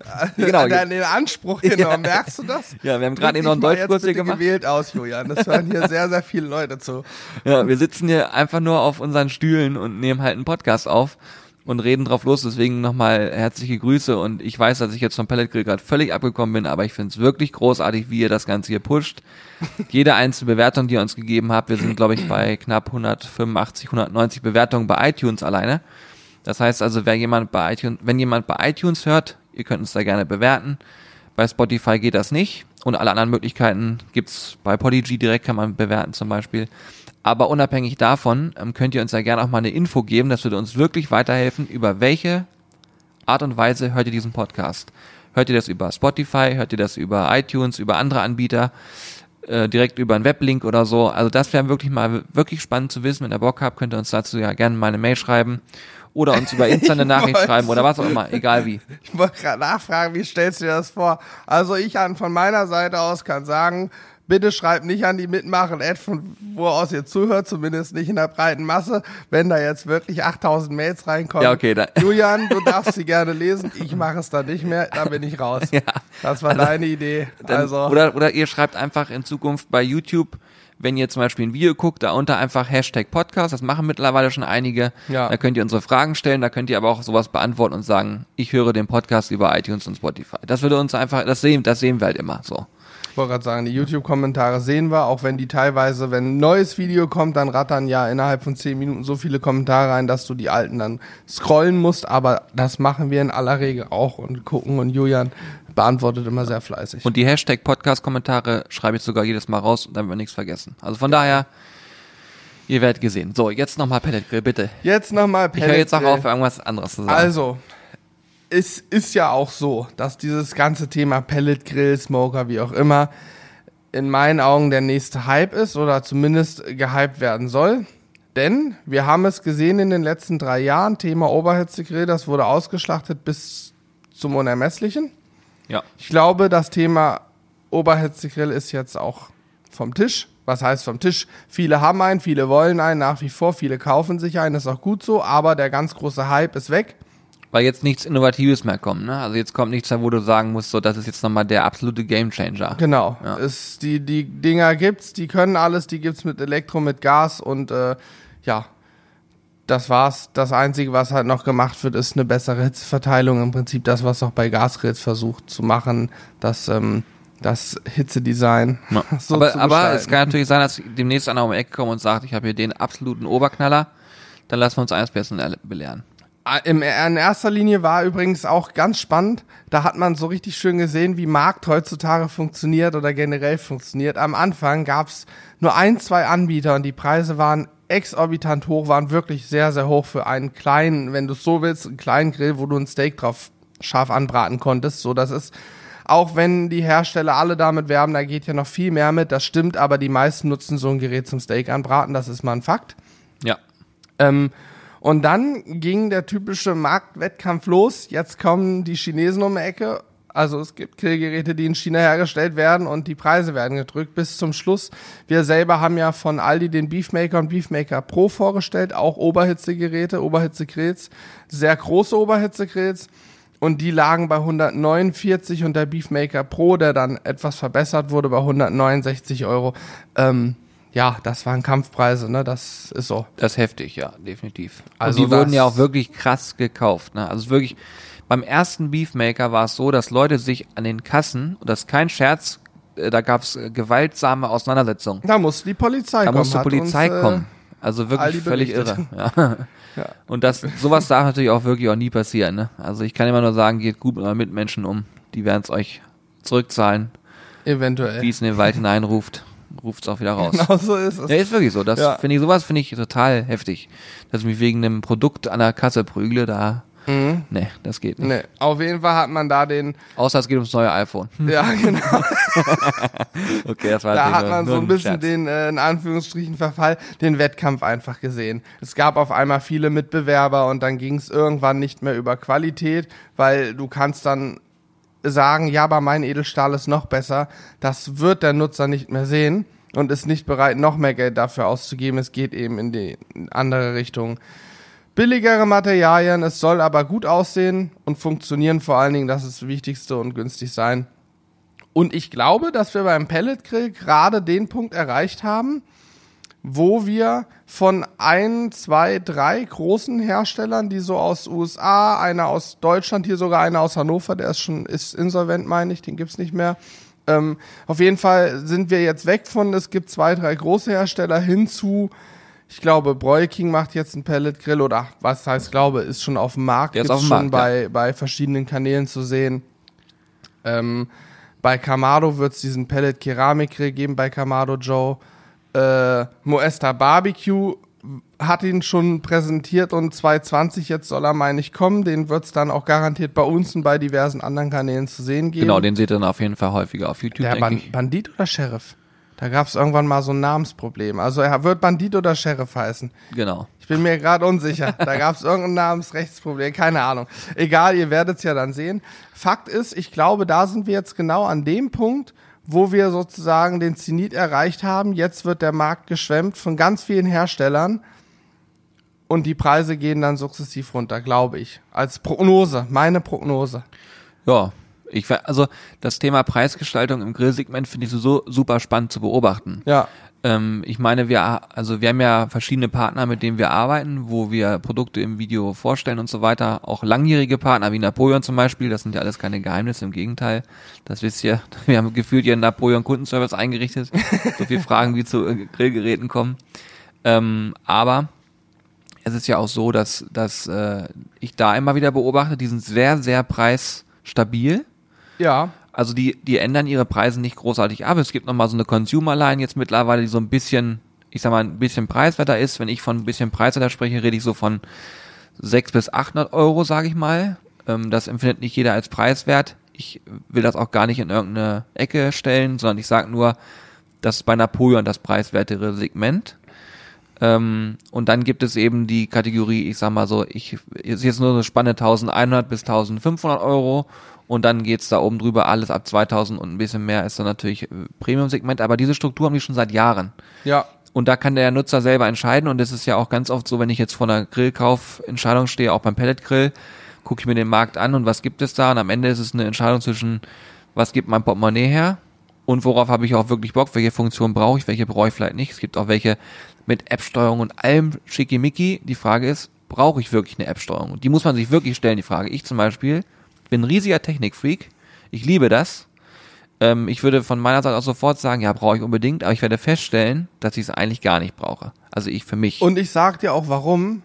*laughs* Genau. den, den Anspruch genommen. Merkst du das? Ja, wir haben gerade eben noch einen Deutschkurs hier gemacht. gewählt aus, Julian. Das hören hier sehr, sehr viele Leute zu. ja, wir sitzen hier einfach nur auf unseren Stühlen und nehmen halt einen Podcast auf und reden drauf los. Deswegen nochmal herzliche Grüße und ich weiß, dass ich jetzt vom Pellet Grill gerade völlig abgekommen bin, aber ich finde es wirklich großartig, wie ihr das Ganze hier pusht. Jede einzelne Bewertung, die ihr uns gegeben habt, wir sind glaube ich bei knapp 185, 190 Bewertungen bei iTunes alleine. Das heißt also, wer jemand bei iTunes, wenn jemand bei iTunes hört, ihr könnt uns da gerne bewerten. Bei Spotify geht das nicht und alle anderen Möglichkeiten gibt's bei Podigy direkt kann man bewerten zum Beispiel. Aber unabhängig davon ähm, könnt ihr uns ja gerne auch mal eine Info geben. Das würde uns wirklich weiterhelfen, über welche Art und Weise hört ihr diesen Podcast. Hört ihr das über Spotify? Hört ihr das über iTunes, über andere Anbieter? Äh, direkt über einen Weblink oder so. Also das wäre wirklich mal wirklich spannend zu wissen. Wenn ihr Bock habt, könnt ihr uns dazu ja gerne mal eine Mail schreiben oder uns über *laughs* Insta eine Nachricht schreiben oder was auch immer, egal wie. *laughs* Ich wollte gerade nachfragen, wie stellst du dir das vor? Also ich an von meiner Seite aus kann sagen, bitte schreibt nicht an die mitmachen Ad, von wo aus ihr zuhört, zumindest nicht in der breiten Masse. Wenn da jetzt wirklich 8000 Mails reinkommen. Ja, okay, dann. Julian, du *laughs* darfst sie gerne lesen. Ich mache es dann nicht mehr, dann bin ich raus. Ja. Das war deine Idee. Dann, also oder, oder ihr schreibt einfach in Zukunft bei YouTube, wenn ihr zum Beispiel ein Video guckt, da unter einfach Hashtag Podcast, das machen mittlerweile schon einige. Ja. Da könnt ihr unsere Fragen stellen, da könnt ihr aber auch sowas beantworten und sagen, ich höre den Podcast über iTunes und Spotify. Das würde uns einfach, das sehen, das sehen wir halt immer so. Ich wollte gerade sagen, die YouTube-Kommentare sehen wir, auch wenn die teilweise, wenn ein neues Video kommt, dann rattern ja innerhalb von 10 Minuten so viele Kommentare rein, dass du die alten dann scrollen musst. Aber das machen wir in aller Regel auch und gucken. Und Julian beantwortet immer sehr fleißig. Und die Hashtag Podcast-Kommentare schreibe ich sogar jedes Mal raus, damit wir nichts vergessen. Also von daher, ihr werdet gesehen. So, jetzt nochmal Pellet Grill, bitte. jetzt nochmal Ich höre jetzt auch auf, irgendwas anderes zu sagen. Also, es ist ja auch so, dass dieses ganze Thema Pellet Grill, Smoker, wie auch immer, in meinen Augen der nächste Hype ist oder zumindest gehypt werden soll. Denn wir haben es gesehen in den letzten drei Jahren, Thema Oberhitzegrill, das wurde ausgeschlachtet bis zum Unermesslichen. Ja. Ich glaube, das Thema Oberhitzegrill ist jetzt auch vom Tisch. Was heißt vom Tisch? Viele haben einen, viele wollen einen nach wie vor, viele kaufen sich einen, ist auch gut so, aber der ganz große Hype ist weg. Weil jetzt nichts Innovatives mehr kommt, ne? Also jetzt kommt nichts da, wo du sagen musst, so, das ist jetzt nochmal der absolute Gamechanger. Genau. Ja. Es, die, die Dinger gibt's, die können alles, die gibt's mit Elektro, mit Gas und äh, ja, das war's. Das Einzige, was halt noch gemacht wird, ist eine bessere Hitzeverteilung. Im Prinzip das, was auch bei Gasgrills versucht zu machen, das, ähm, das Hitzedesign. Ja. *laughs* so aber aber es kann natürlich sein, dass demnächst einer um die Ecke kommt und sagt, ich habe hier den absoluten Oberknaller. Dann lassen wir uns eines Besseren belehren. Ah, in erster Linie war übrigens auch ganz spannend. Da hat man so richtig schön gesehen, wie Markt heutzutage funktioniert oder generell funktioniert. Am Anfang gab's nur ein, zwei Anbieter und die Preise waren exorbitant hoch, waren wirklich sehr, sehr hoch für einen kleinen, wenn du es so willst, einen kleinen Grill, wo du ein Steak drauf scharf anbraten konntest. So, das ist, auch wenn die Hersteller alle damit werben, da geht ja noch viel mehr mit, das stimmt, aber die meisten nutzen so ein Gerät zum Steak anbraten, das ist mal ein Fakt. Ja. Ähm, und dann ging der typische Marktwettkampf los. Jetzt kommen die Chinesen um die Ecke. Also es gibt Grillgeräte, die in China hergestellt werden und die Preise werden gedrückt bis zum Schluss. Wir selber haben ja von Aldi den Beefmaker und Beefmaker Pro vorgestellt, auch Oberhitzegeräte, Oberhitzegrills, sehr große Oberhitzegrills. Und die lagen bei 149 und der Beefmaker Pro, der dann etwas verbessert wurde, bei 169 Euro. Ähm, ja, das waren Kampfpreise, ne? Das ist so. Das ist heftig, ja, definitiv. Also und die wurden ja auch wirklich krass gekauft. Ne? Also wirklich, beim ersten Beefmaker war es so, dass Leute sich an den Kassen, und das ist kein Scherz, äh, da gab es gewaltsame Auseinandersetzungen. Da musste die Polizei Da kommen. musste hat Polizei uns, äh, kommen. Also wirklich völlig irre. Ja. *laughs* Ja. Und das, sowas darf natürlich auch wirklich auch nie passieren. Ne? Also ich kann immer nur sagen, geht gut mit euren Mitmenschen um. Die werden es euch zurückzahlen. Eventuell. Wie es in den Wald *laughs* hineinruft, ruft es auch wieder raus. Genau so ist es. Ja, ist wirklich so. Das Ja. finde ich, sowas finde ich total heftig. Dass ich mich wegen einem Produkt an der Kasse prügle, da, Mhm. nee, das geht nicht. Nee, auf jeden Fall hat man da den, Außer es geht ums neue iPhone. *laughs* ja genau, *laughs* Okay, das war da hat man so ein bisschen Scherz. den, äh, in Anführungsstrichen Verfall, den Wettkampf einfach gesehen. Es gab auf einmal viele Mitbewerber und dann ging es irgendwann nicht mehr über Qualität, weil du kannst dann sagen, ja, aber mein Edelstahl ist noch besser. Das wird der Nutzer nicht mehr sehen und ist nicht bereit, noch mehr Geld dafür auszugeben. Es geht eben in die andere Richtung. Billigere Materialien, es soll aber gut aussehen und funktionieren vor allen Dingen, das ist das Wichtigste und günstig sein. Und ich glaube, dass wir beim Pellet Grill gerade den Punkt erreicht haben, wo wir von ein, zwei, drei großen Herstellern, die so aus USA, einer aus Deutschland, hier sogar einer aus Hannover, der ist schon ist insolvent, meine ich, den gibt's nicht mehr. Ähm, auf jeden Fall sind wir jetzt weg von, es gibt zwei, drei große Hersteller hin zu, ich glaube, Broil King macht jetzt einen Pellet Grill oder was heißt glaube, ist schon auf dem Markt, gibt's auf dem schon Markt, bei, bei verschiedenen Kanälen zu sehen. Ähm, bei Kamado wird es diesen Pellet Keramik Grill geben, bei Kamado Joe. äh, Moesta Barbecue hat ihn schon präsentiert und 220 jetzt soll er, meine ich, kommen. Den wird es dann auch garantiert bei uns und bei diversen anderen Kanälen zu sehen geben. Genau, den seht ihr dann auf jeden Fall häufiger auf YouTube, Der Ban. Bandit oder Sheriff? Da gab es irgendwann mal so ein Namensproblem. Also er wird Bandit oder Sheriff heißen. Genau. Ich bin mir gerade unsicher. Da gab es *laughs* irgendein Namensrechtsproblem, keine Ahnung. Egal, ihr werdet es ja dann sehen. Fakt ist, ich glaube, da sind wir jetzt genau an dem Punkt, wo wir sozusagen den Zenit erreicht haben. Jetzt wird der Markt geschwemmt von ganz vielen Herstellern und die Preise gehen dann sukzessiv runter, glaube ich. Als Prognose, meine Prognose. Ja, ich also das Thema Preisgestaltung im Grillsegment finde ich so, so super spannend zu beobachten. Ja, Ähm, ich meine, wir, also wir haben ja verschiedene Partner, mit denen wir arbeiten, wo wir Produkte im Video vorstellen und so weiter. Auch langjährige Partner wie Napoleon zum Beispiel, das sind ja alles keine Geheimnisse, im Gegenteil. Das wisst ihr, *laughs* wir haben gefühlt ihren Napoleon Kundenservice eingerichtet. so viele Fragen wie zu äh, Grillgeräten kommen. Ähm, aber es ist ja auch so, dass, dass äh, ich da immer wieder beobachte, die sind sehr, sehr preisstabil. Ja, Also die, die ändern ihre Preise nicht großartig ab. Es gibt nochmal so eine Consumer-Line jetzt mittlerweile, die so ein bisschen, ich sag mal, ein bisschen preiswerter ist. Wenn ich von ein bisschen preiswerter spreche, rede ich so von 600 bis 800 Euro, sage ich mal. Ähm, das empfindet nicht jeder als preiswert. Ich will das auch gar nicht in irgendeine Ecke stellen, sondern ich sage nur, das ist bei Napoleon das preiswertere Segment. Ähm, und dann gibt es eben die Kategorie, ich sag mal so, ich ist jetzt nur eine Spanne 1100 bis 1500 Euro und dann geht's da oben drüber alles ab 2000 und ein bisschen mehr ist dann natürlich äh, Premium-Segment, aber diese Struktur haben die schon seit Jahren. ja, Und da kann der Nutzer selber entscheiden und es ist ja auch ganz oft so, wenn ich jetzt vor einer Grillkaufentscheidung stehe, auch beim Pelletgrill, gucke ich mir den Markt an und was gibt es da und am Ende ist es eine Entscheidung zwischen, was gibt mein Portemonnaie her und worauf habe ich auch wirklich Bock, welche Funktion brauche ich, welche brauche ich vielleicht nicht. Es gibt auch welche mit App-Steuerung und allem schickimicki. Die Frage ist, brauche ich wirklich eine App-Steuerung? Die muss man sich wirklich stellen, die Frage. Ich zum Beispiel bin ein riesiger Technikfreak. Ich liebe das. Ähm, ich würde von meiner Seite aus sofort sagen, ja, brauche ich unbedingt, aber ich werde feststellen, dass ich es eigentlich gar nicht brauche. Also ich für mich. Und ich sag dir auch warum.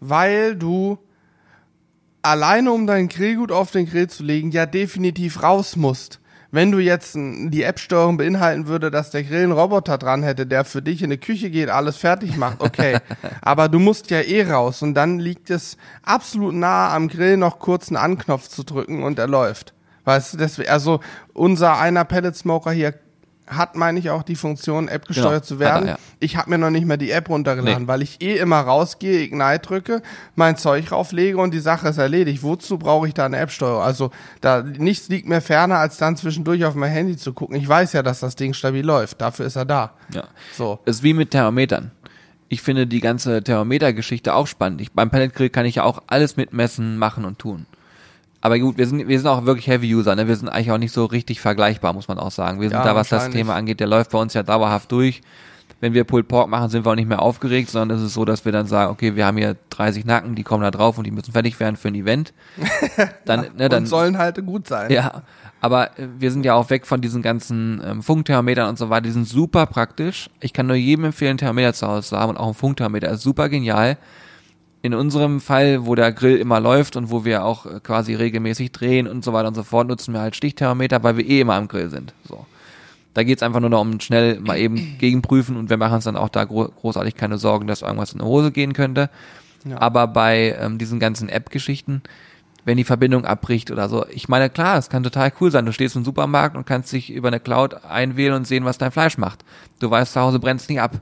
Weil du alleine um dein Grillgut auf den Grill zu legen, ja definitiv raus musst. Wenn du jetzt die App-Steuerung beinhalten würde, dass der Grill einen Roboter dran hätte, der für dich in die Küche geht, alles fertig macht, okay. *laughs* Aber du musst ja eh raus und dann liegt es absolut nahe am Grill noch kurz einen Anknopf zu drücken und er läuft. Weißt du, deswegen, also unser einer Pellet Smoker hier hat, meine ich, auch die Funktion, App gesteuert Genau, zu werden. er, ja. Ich habe mir noch nicht mal die App runtergeladen, Nee. weil ich eh immer rausgehe, Ignite drücke, mein Zeug rauflege und die Sache ist erledigt. Wozu brauche ich da eine App-Steuerung? Also da nichts liegt mir ferner, als dann zwischendurch auf mein Handy zu gucken. Ich weiß ja, dass das Ding stabil läuft. Dafür ist er da. ja. So. Ist wie mit Thermometern. Ich finde die ganze Thermometer-Geschichte auch spannend. Ich, beim Pelletgrill kann ich ja auch alles mitmessen, machen und tun. Aber gut, wir sind, wir sind auch wirklich Heavy-User, ne? Wir sind eigentlich auch nicht so richtig vergleichbar, muss man auch sagen. Wir sind Ja, da, was das. Thema angeht, der läuft bei uns ja dauerhaft durch. Wenn wir Pulled Pork machen, sind wir auch nicht mehr aufgeregt, sondern es ist so, dass wir dann sagen, okay, wir haben hier 30 Nacken, die kommen da drauf und die müssen fertig werden für ein Event. *laughs* Dann, ne, dann, und sollen halt gut sein. ja, aber äh, wir sind ja auch weg von diesen ganzen ähm, Funkthermometern und so weiter. Die sind super praktisch. Ich kann nur jedem empfehlen, einen Thermometer zu Hause zu haben und auch ein Funkthermometer ist super genial. In unserem Fall, wo der Grill immer läuft und wo wir auch äh, quasi regelmäßig drehen und so weiter und so fort, nutzen wir halt Stichthermometer, weil wir eh immer am Grill sind. So. Da geht's einfach nur noch um schnell mal eben *clears throat* gegenprüfen und wir machen uns dann auch da gro großartig keine Sorgen, dass irgendwas in die Hose gehen könnte. Ja. Aber bei ähm, diesen ganzen App-Geschichten, wenn die Verbindung abbricht oder so, ich meine, klar, es kann total cool sein. Du stehst im Supermarkt und kannst dich über eine Cloud einwählen und sehen, was dein Fleisch macht. Du weißt, zu Hause brennt's nicht ab.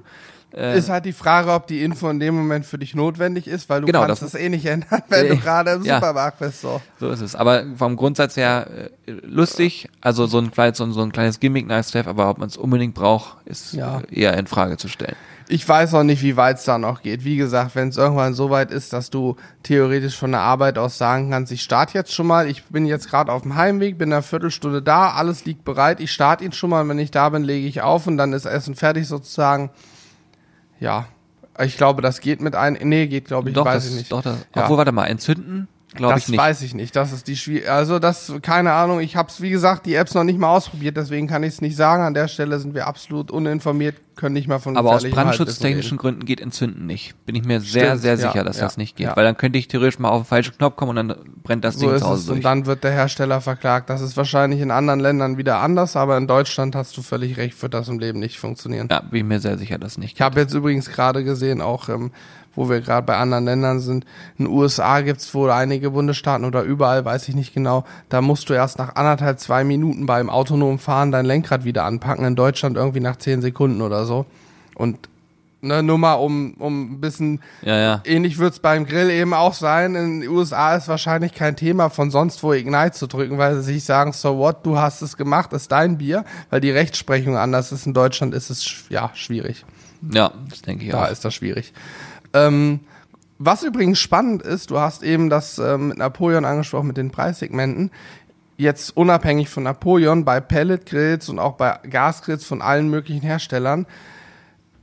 Äh, Ist halt die Frage, ob die Info in dem Moment für dich notwendig ist, weil du Genau, kannst das- es eh nicht ändern, wenn du Äh, gerade im *laughs* ja. Supermarkt bist. So. So ist es. Aber vom Grundsatz her äh, lustig, also so ein kleines, so ein, kleines Gimmick, nice to have, aber ob man es unbedingt braucht, ist Ja. äh, eher in Frage zu stellen. Ich weiß auch nicht, wie weit es da noch geht. Wie gesagt, wenn es irgendwann so weit ist, dass du theoretisch von der Arbeit aus sagen kannst, ich starte jetzt schon mal, ich bin jetzt gerade auf dem Heimweg, bin eine Viertelstunde da, alles liegt bereit, ich starte ihn schon mal, wenn ich da bin, lege ich auf und dann ist Essen fertig sozusagen. Ja, ich glaube, das geht mit ein. Nee, geht glaube ich, doch, weiß das, ich nicht. doch, das, Ja. obwohl, warte mal, entzünden glaube ich Das nicht. weiß ich nicht. Das ist die schwierig. Also das, keine Ahnung. Ich habe es, wie gesagt, die Apps noch nicht mal ausprobiert, deswegen kann ich es nicht sagen. An der Stelle sind wir absolut uninformiert, können nicht mal von Aber aus brandschutztechnischen. Gründen geht Entzünden nicht. Bin ich mir sehr, Stimmt, sehr ja, sicher, dass ja, das nicht geht. ja. Weil dann könnte ich theoretisch mal auf den falschen Knopf kommen und dann brennt das So Ding zu Hause durch. Und dann wird der Hersteller verklagt. Das ist wahrscheinlich in anderen Ländern wieder anders, aber in Deutschland hast du völlig recht, wird das im Leben nicht funktionieren. ja, bin ich mir sehr sicher, dass nicht Ich habe jetzt übrigens gerade gesehen, auch ähm, wo wir gerade bei anderen Ländern sind, in den USA gibt's wohl einige Bundesstaaten oder überall, weiß ich nicht genau, da musst du erst nach anderthalb, zwei Minuten beim autonomen Fahren dein Lenkrad wieder anpacken. In Deutschland irgendwie nach zehn Sekunden oder so. Und ne, nur mal um, um ein bisschen Ja, ja. ähnlich wird's beim Grill eben auch sein. In den USA ist wahrscheinlich kein Thema von sonst wo Ignite zu drücken, weil sie sich sagen, so what, du hast es gemacht, ist dein Bier, weil die Rechtsprechung anders ist. In Deutschland ist es ja schwierig. Ja, das denke ich Da auch. ist das schwierig. Ähm, was übrigens spannend ist, du hast eben das ähm, mit Napoleon angesprochen, mit den Preissegmenten. Jetzt unabhängig von Napoleon, bei Pellet-Grills und auch bei Gasgrills von allen möglichen Herstellern,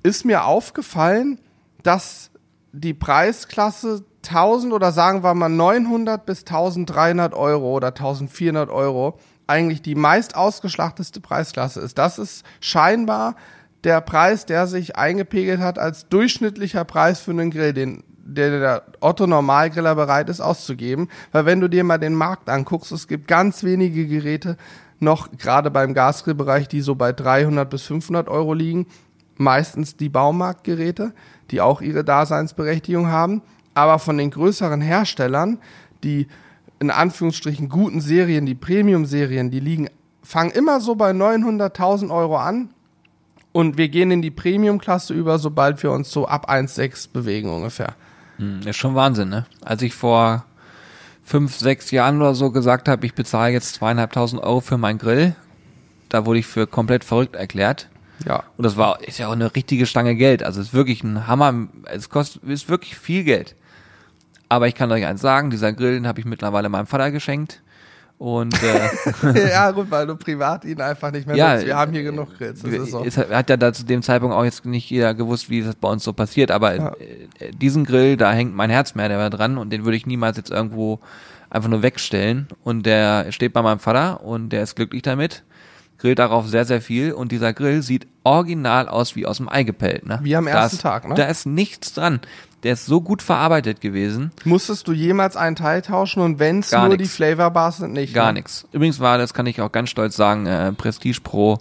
ist mir aufgefallen, dass die Preisklasse 1000 oder sagen wir mal 900 bis 1300 Euro oder 1400 Euro eigentlich die meist ausgeschlachteste Preisklasse ist. Das ist scheinbar der Preis, der sich eingepegelt hat als durchschnittlicher Preis für einen Grill, den der, Otto Normalgriller bereit ist auszugeben. Weil wenn du dir mal den Markt anguckst, es gibt ganz wenige Geräte noch, gerade beim Gasgrillbereich, die so bei 300 bis 500 Euro liegen. Meistens die Baumarktgeräte, die auch ihre Daseinsberechtigung haben. Aber von den größeren Herstellern, die in Anführungsstrichen guten Serien, die Premium-Serien, die liegen, fangen immer so bei 900.000 Euro an. Und wir gehen in die Premium-Klasse über, sobald wir uns so ab 1,6 bewegen ungefähr. Hm, ist schon Wahnsinn, ne? Als ich vor fünf, sechs Jahren oder so gesagt habe, ich bezahle jetzt zweieinhalbtausend Euro für meinen Grill, da wurde ich für komplett verrückt erklärt. Ja. Und das war, ist ja auch eine richtige Stange Geld. Also es ist wirklich ein Hammer. Es kostet, ist wirklich viel Geld. Aber ich kann euch eins sagen, dieser Grill, den habe ich mittlerweile meinem Vater geschenkt. Und äh, *laughs* ja, gut, weil du privat ihn einfach nicht mehr Ja, nutzt. Wir haben hier genug Grills. Das ist so. hat ja da zu dem Zeitpunkt auch jetzt nicht jeder gewusst, wie das bei uns so passiert. Aber äh, diesen Grill, da hängt mein Herz mehr der dran und den würde ich niemals jetzt irgendwo einfach nur wegstellen. Und der steht bei meinem Vater und der ist glücklich damit. Grillt darauf sehr, sehr viel und dieser Grill sieht original aus wie aus dem Ei gepellt. Ne? Wie am ersten ist- Tag, ne? Da ist nichts dran. Der ist so gut verarbeitet gewesen. Musstest du jemals einen Teil tauschen und wenn es nur nix. die Flavor Bars sind, nicht? Gar ne? nichts. Übrigens war, das kann ich auch ganz stolz sagen, äh, Prestige Pro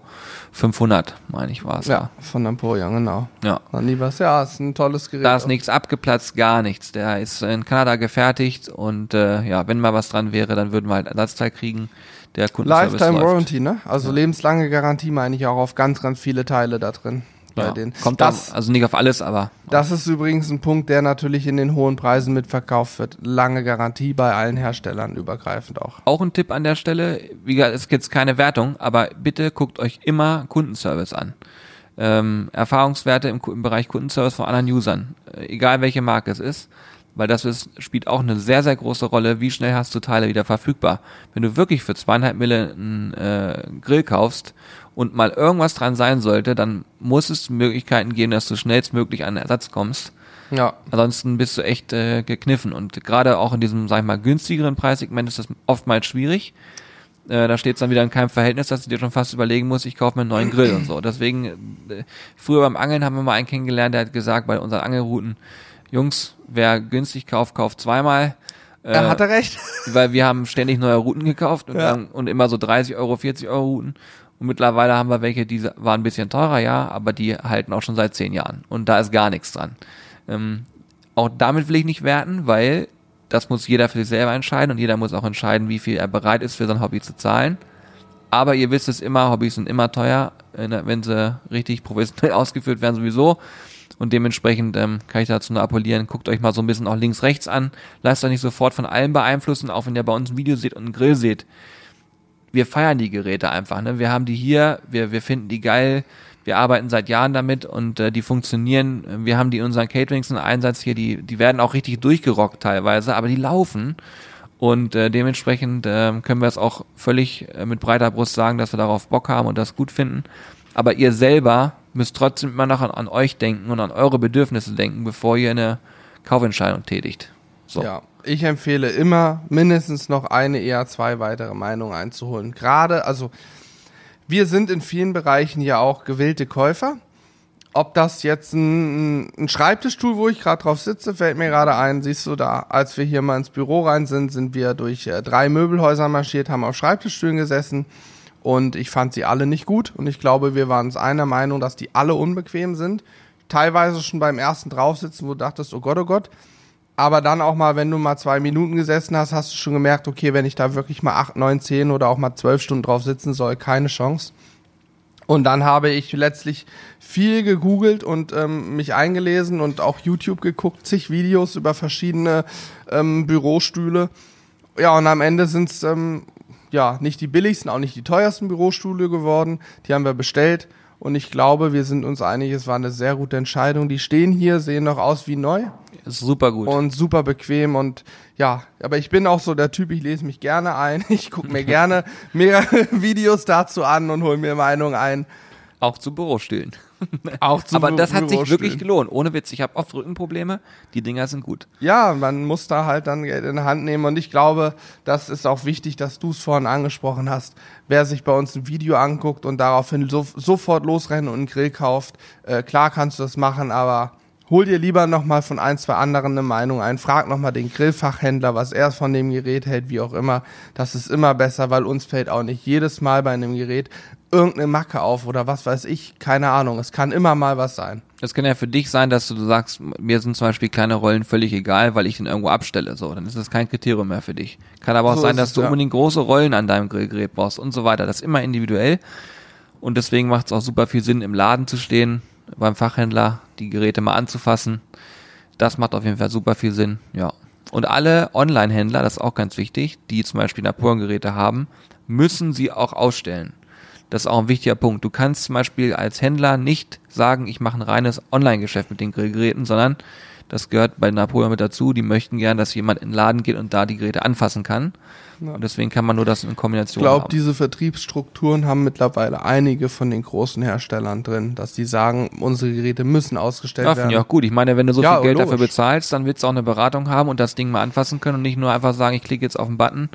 500, meine ich, war es. Ja, von Napoleon, genau. ja. Nie was. Ja, ist ein tolles Gerät. Da ist nichts abgeplatzt, gar nichts. Der ist in Kanada gefertigt und äh, ja, wenn mal was dran wäre, dann würden wir halt Ersatzteil kriegen. Der Kundenservice Lifetime läuft. Warranty, ne? Also lebenslange Garantie meine ich auch auf ganz, ganz viele Teile da drin. Bei Ja. denen. Kommt das, das, also nicht auf alles, aber das ist übrigens ein Punkt, der natürlich in den hohen Preisen mitverkauft wird. Lange Garantie bei allen Herstellern übergreifend auch. auch ein Tipp an der Stelle. Wie gesagt, es jetzt keine Wertung, aber bitte guckt euch immer Kundenservice an. Ähm, Erfahrungswerte im, im Bereich Kundenservice von anderen Usern, äh, egal welche Marke es ist, weil das ist, spielt auch eine sehr, sehr große Rolle, wie schnell hast du Teile wieder verfügbar. Wenn du wirklich für zweieinhalb Mille einen äh, Grill kaufst und mal irgendwas dran sein sollte, dann muss es Möglichkeiten geben, dass du schnellstmöglich an Ersatz kommst. Ja. Ansonsten bist du echt äh, gekniffen. Und gerade auch in diesem, sag ich mal, günstigeren Preissegment ist das oftmals schwierig. Äh, da steht es dann wieder in keinem Verhältnis, dass du dir schon fast überlegen musst, ich kaufe mir einen neuen Grill und so. Deswegen, äh, früher beim Angeln haben wir mal einen kennengelernt, der hat gesagt, bei unseren Angelrouten, Jungs, wer günstig kauft, kauft zweimal. Äh, Er hatte recht. weil wir haben ständig neue Routen gekauft und, Ja. dann, und immer so 30 Euro, 40 Euro Routen. Und mittlerweile haben wir welche, die waren ein bisschen teurer, ja, aber die halten auch schon seit zehn Jahren. Und da ist gar nichts dran. Ähm, auch damit will ich nicht werten, weil das muss jeder für sich selber entscheiden und jeder muss auch entscheiden, wie viel er bereit ist, für sein Hobby zu zahlen. Aber ihr wisst es immer, Hobbys sind immer teuer, äh, wenn sie richtig professionell *laughs* ausgeführt werden sowieso. Und dementsprechend ähm, kann ich dazu nur appellieren, guckt euch mal so ein bisschen auch links, rechts an. Lasst euch nicht sofort von allem beeinflussen, auch wenn ihr bei uns ein Video seht und einen Grill seht. Wir feiern die Geräte einfach. Ne? Wir haben die hier, wir, wir finden die geil, wir arbeiten seit Jahren damit und äh, die funktionieren. Wir haben die in unseren Caterings in Einsatz hier, die, die werden auch richtig durchgerockt teilweise, aber die laufen. Und äh, dementsprechend äh, können wir es auch völlig äh, mit breiter Brust sagen, dass wir darauf Bock haben und das gut finden. Aber ihr selber müsst trotzdem immer noch an, an euch denken und an eure Bedürfnisse denken, bevor ihr eine Kaufentscheidung tätigt. So. Ja. Ich empfehle immer mindestens noch eine, eher zwei weitere Meinungen einzuholen. Gerade, also wir sind in vielen Bereichen ja auch gewillte Käufer. Ob das jetzt ein, ein Schreibtischstuhl, wo ich gerade drauf sitze, fällt mir gerade ein, siehst du da, als wir hier mal ins Büro rein sind, sind wir durch äh, drei Möbelhäuser marschiert, haben auf Schreibtischstühlen gesessen und ich fand sie alle nicht gut und ich glaube, wir waren uns einer Meinung, dass die alle unbequem sind. Teilweise schon beim ersten draufsitzen, wo du dachtest, oh Gott, oh Gott. Aber dann auch mal, wenn du mal zwei Minuten gesessen hast, hast du schon gemerkt, okay, wenn ich da wirklich mal acht, neun, zehn oder auch mal zwölf Stunden drauf sitzen soll, keine Chance. Und dann habe ich letztlich viel gegoogelt und ähm, mich eingelesen und auch YouTube geguckt, zig Videos über verschiedene ähm, Bürostühle. Ja, und am Ende sind es ähm, ja nicht die billigsten, auch nicht die teuersten Bürostühle geworden. Die haben wir bestellt. Und ich glaube, wir sind uns einig, es war eine sehr gute Entscheidung. Die stehen hier, sehen noch aus wie neu. Ist super gut. Und super bequem und ja, aber ich bin auch so der Typ, ich lese mich gerne ein. *laughs* Ich gucke mir gerne *laughs* mehrere Videos dazu an und hole mir Meinung ein. Auch zu Bürostühlen. *laughs* Auch zu Aber das hat sich wirklich gelohnt. Ohne Witz, ich habe oft Rückenprobleme. Die Dinger sind gut. Ja, man muss da halt dann Geld in die Hand nehmen und ich glaube, das ist auch wichtig, dass du es vorhin angesprochen hast. Wer sich bei uns ein Video anguckt und daraufhin so, sofort losrennt und einen Grill kauft, äh, klar kannst du das machen, aber hol dir lieber nochmal von ein, zwei anderen eine Meinung ein. Frag nochmal den Grillfachhändler, was er von dem Gerät hält, wie auch immer. Das ist immer besser, weil uns fällt auch nicht jedes Mal bei einem Gerät irgendeine Macke auf oder was weiß ich, keine Ahnung. Es kann immer mal was sein. Das kann ja für dich sein, dass du sagst, mir sind zum Beispiel kleine Rollen völlig egal, weil ich den irgendwo abstelle. So, dann ist das kein Kriterium mehr für dich. Kann aber auch So sein, dass es, du ja. unbedingt große Rollen an deinem Grillgerät brauchst und so weiter. Das ist immer individuell. Und deswegen macht es auch super viel Sinn, im Laden zu stehen, beim Fachhändler die Geräte mal anzufassen. Das macht auf jeden Fall super viel Sinn, ja. Und alle Online-Händler, das ist auch ganz wichtig, die zum Beispiel Napoleon-Geräte haben, müssen sie auch ausstellen. Das ist auch ein wichtiger Punkt. Du kannst zum Beispiel als Händler nicht sagen, ich mache ein reines Online-Geschäft mit den Grillgeräten, sondern das gehört bei Napoleon mit dazu. Die möchten gern, dass jemand in den Laden geht und da die Geräte anfassen kann. Ja. Und deswegen kann man nur das in Ich Kombination glaube, haben. diese Vertriebsstrukturen haben mittlerweile einige von den großen Herstellern drin, dass die sagen, unsere Geräte müssen ausgestellt Ja, finde werden. ich auch gut. Ich meine, wenn du so Ja, viel Geld dafür logisch. bezahlst, dann willst du auch eine Beratung haben und das Ding mal anfassen können und nicht nur einfach sagen, ich klicke jetzt auf den Button.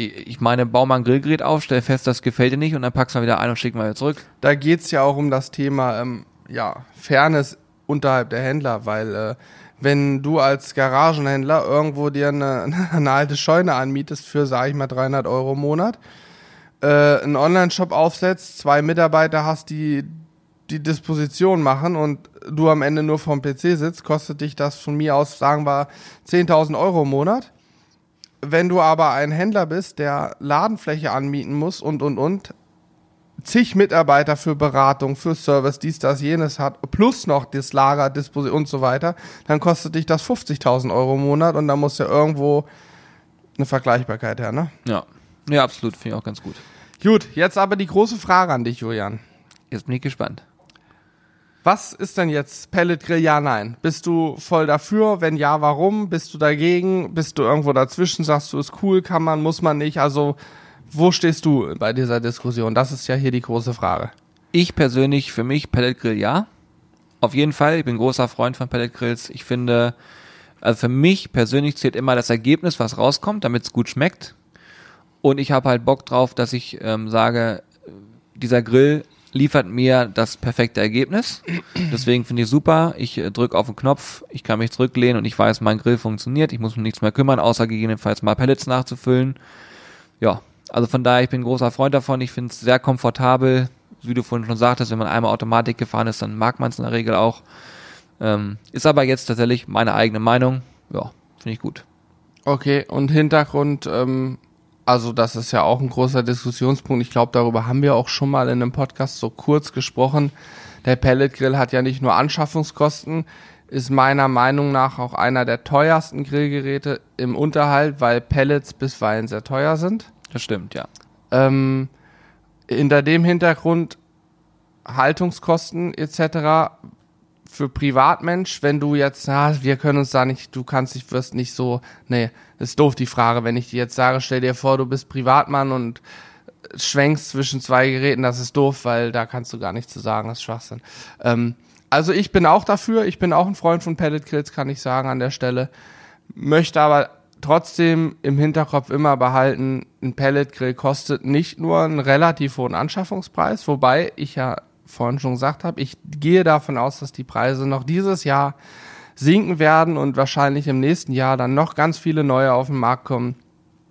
Ich meine, bau mal ein Grillgerät auf, stell fest, das gefällt dir nicht und dann packst du mal wieder ein und schick mal wieder zurück. da geht's ja auch um das Thema ähm, ja, Fairness unterhalb der Händler, weil äh, wenn du als Garagenhändler irgendwo dir eine, *laughs* eine alte Scheune anmietest für, sag ich mal, 300 Euro im Monat, äh, einen Online-Shop aufsetzt, zwei Mitarbeiter hast, die die Disposition machen und du am Ende nur vom PC sitzt, kostet dich das von mir aus, sagen wir, 10.000 Euro im Monat. Wenn du aber ein Händler bist, der Ladenfläche anmieten muss und, und, und, zig Mitarbeiter für Beratung, für Service, dies, das, jenes hat, plus noch das Lager, Disposition und so weiter, dann kostet dich das 50.000 Euro im Monat und da muss ja irgendwo eine Vergleichbarkeit her, ne? Ja. Ja, absolut. Finde ich auch ganz gut. Gut, jetzt aber die große Frage an dich, Julian. Jetzt bin ich gespannt. Was ist denn jetzt Pellet Grill? Ja, nein. Bist du voll dafür? Wenn ja, warum? Bist du dagegen? Bist du irgendwo dazwischen? Sagst du, ist cool, kann man, muss man nicht? Also, wo stehst du bei dieser Diskussion? Das ist ja hier die große Frage. Ich persönlich, für mich, Pellet Grill ja. Auf jeden Fall. Ich bin großer Freund von Pellet Grills. Ich finde, also für mich persönlich zählt immer das Ergebnis, was rauskommt, damit es gut schmeckt. Und ich habe halt Bock drauf, dass ich ähm, sage, dieser Grill liefert mir das perfekte Ergebnis. Deswegen finde ich super. Ich äh, drücke auf den Knopf, ich kann mich zurücklehnen und ich weiß, mein Grill funktioniert. Ich muss mich nichts mehr kümmern, außer gegebenenfalls mal Pellets nachzufüllen. Ja, also von daher, ich bin großer Freund davon. Ich finde es sehr komfortabel. Wie du vorhin schon sagtest, wenn man einmal Automatik gefahren ist, dann mag man es in der Regel auch. Ähm, ist aber jetzt tatsächlich meine eigene Meinung. Ja, finde ich gut. Okay, und Hintergrund, ähm, also das ist ja auch ein großer Diskussionspunkt. Ich glaube, darüber haben wir auch schon mal in einem Podcast so kurz gesprochen. Der Pellet Grill hat ja nicht nur Anschaffungskosten, ist meiner Meinung nach auch einer der teuersten Grillgeräte im Unterhalt, weil Pellets bisweilen sehr teuer sind. Das stimmt, ja. Ähm, hinter dem Hintergrund Haltungskosten etc. für Privatmensch, wenn du jetzt, ja, wir können uns da nicht, du kannst dich, wirst nicht so, nee, ist doof die Frage, wenn ich dir jetzt sage, stell dir vor, du bist Privatmann und schwenkst zwischen zwei Geräten, das ist doof, weil da kannst du gar nichts zu sagen, das ist Schwachsinn. Ähm, also ich bin auch dafür, ich bin auch ein Freund von Pellet Grills, kann ich sagen an der Stelle. möchte aber trotzdem im Hinterkopf immer behalten, ein Pelletgrill kostet nicht nur einen relativ hohen Anschaffungspreis, wobei ich ja vorhin schon gesagt habe, ich gehe davon aus, dass die Preise noch dieses Jahr sinken werden und wahrscheinlich im nächsten Jahr dann noch ganz viele neue auf den Markt kommen,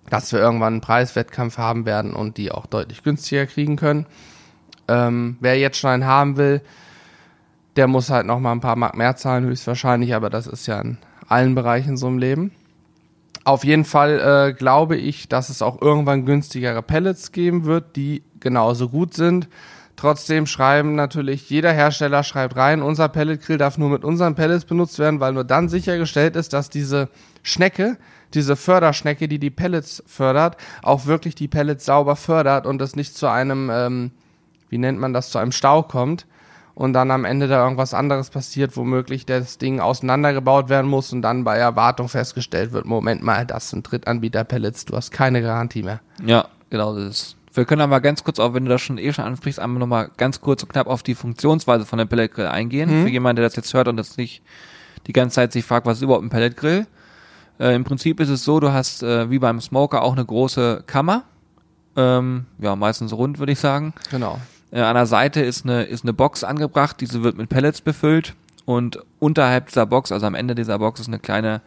dass wir irgendwann einen Preiswettkampf haben werden und die auch deutlich günstiger kriegen können. Ähm, wer jetzt schon einen haben will, der muss halt noch mal ein paar Mark mehr zahlen, höchstwahrscheinlich, aber das ist ja in allen Bereichen so im Leben. Auf jeden Fall äh, glaube ich, dass es auch irgendwann günstigere Pellets geben wird, die genauso gut sind. Trotzdem schreiben natürlich, jeder Hersteller schreibt rein, unser Pelletgrill darf nur mit unseren Pellets benutzt werden, weil nur dann sichergestellt ist, dass diese Schnecke, diese Förderschnecke, die die Pellets fördert, auch wirklich die Pellets sauber fördert und es nicht zu einem, ähm, wie nennt man das, zu einem Stau kommt und dann am Ende da irgendwas anderes passiert, womöglich das Ding auseinandergebaut werden muss und dann bei Erwartung festgestellt wird, Moment mal, das sind Drittanbieter-Pellets, du hast keine Garantie mehr. Ja, genau das ist. Wir können aber ganz kurz, auch wenn du das schon eh schon ansprichst, einmal nochmal ganz kurz und knapp auf die Funktionsweise von dem Pelletgrill eingehen. Mhm. Für jemanden, der das jetzt hört und das nicht die ganze Zeit sich fragt, was ist überhaupt ein Pelletgrill? Äh, Im Prinzip ist es so, du hast äh, wie beim Smoker auch eine große Kammer. Ähm, ja, meistens rund, würde ich sagen. Genau. Äh, an der Seite ist eine, ist eine Box angebracht, diese wird mit Pellets befüllt und unterhalb dieser Box, also am Ende dieser Box ist eine kleine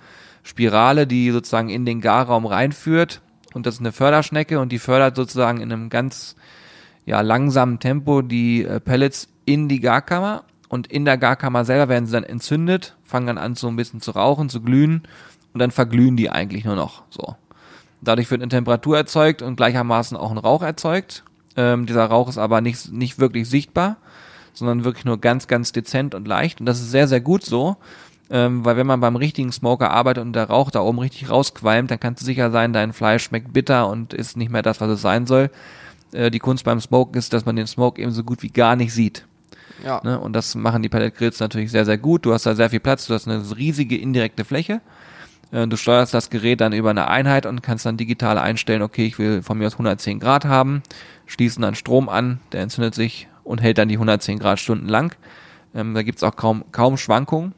Spirale, die sozusagen in den Garraum reinführt und das ist eine Förderschnecke und die fördert sozusagen in einem ganz ja, langsamen Tempo die äh, Pellets in die Garkammer und in der Garkammer selber werden sie dann entzündet, fangen dann an so ein bisschen zu rauchen, zu glühen und dann verglühen die eigentlich nur noch so. Dadurch wird eine Temperatur erzeugt und gleichermaßen auch ein Rauch erzeugt. Ähm, dieser Rauch ist aber nicht, nicht wirklich sichtbar, sondern wirklich nur ganz, ganz dezent und leicht und das ist sehr, sehr gut so, ähm, weil wenn man beim richtigen Smoker arbeitet und der Rauch da oben richtig rausqualmt, dann kannst du sicher sein, dein Fleisch schmeckt bitter und ist nicht mehr das, was es sein soll. Äh, die Kunst beim Smoken ist, dass man den Smoke eben so gut wie gar nicht sieht. Ja. Ne? Und das machen die Pellet Grills natürlich sehr, sehr gut. Du hast da sehr viel Platz, du hast eine riesige indirekte Fläche. Äh, du steuerst das Gerät dann über eine Einheit und kannst dann digital einstellen, okay, ich will von mir aus 110 Grad haben, schließen dann Strom an, der entzündet sich und hält dann die 110 Grad Stunden lang. Ähm, da gibt's auch kaum, kaum Schwankungen.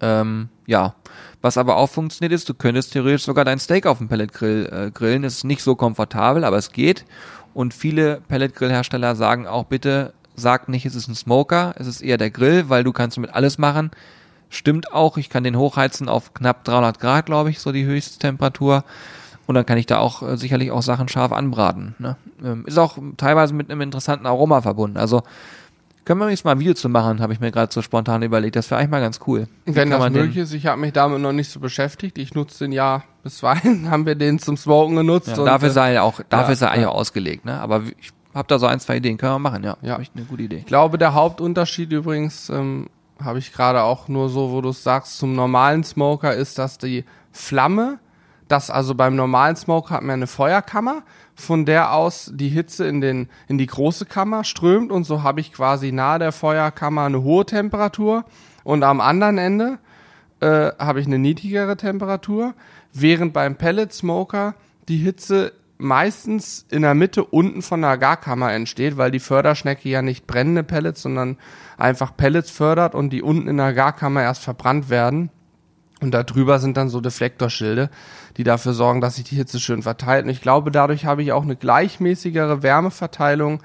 Ähm, ja, was aber auch funktioniert ist, du könntest theoretisch sogar dein Steak auf dem Pelletgrill äh, grillen. Ist nicht so komfortabel, aber es geht. Und viele Pelletgrillhersteller sagen auch bitte, sag nicht, es ist ein Smoker, es ist eher der Grill, weil du kannst damit alles machen. Stimmt auch, ich kann den hochheizen auf knapp 300 Grad, glaube ich, so die höchste Temperatur. Und dann kann ich da auch äh, sicherlich auch Sachen scharf anbraten. Ne? Ähm, ist auch teilweise mit einem interessanten Aroma verbunden. Also können wir jetzt mal ein Video zu machen, habe ich mir gerade so spontan überlegt. Das wäre eigentlich mal ganz cool. Wie Wenn das möglich ist, ich habe mich damit noch nicht so beschäftigt. Ich nutze den ja bisweilen, *laughs* haben wir den zum Smoken genutzt. Ja, dafür ist er ja auch, dafür ja, ist er eigentlich auch ausgelegt, ne? Aber ich habe da so ein, zwei Ideen, können wir machen, ja. Ja. Eine gute Idee. Ich glaube, der Hauptunterschied übrigens, ähm, habe ich gerade auch nur so, wo du sagst, zum normalen Smoker ist, dass die Flamme, das also beim normalen Smoker hat man eine Feuerkammer von der aus die Hitze in, den, in die große Kammer strömt und so habe ich quasi nahe der Feuerkammer eine hohe Temperatur und am anderen Ende äh, habe ich eine niedrigere Temperatur, während beim Pellet Smoker die Hitze meistens in der Mitte unten von der Garkammer entsteht, weil die Förderschnecke ja nicht brennende Pellets, sondern einfach Pellets fördert und die unten in der Garkammer erst verbrannt werden. Und da drüber sind dann so Deflektorschilde, die dafür sorgen, dass sich die Hitze schön verteilt. Und ich glaube, dadurch habe ich auch eine gleichmäßigere Wärmeverteilung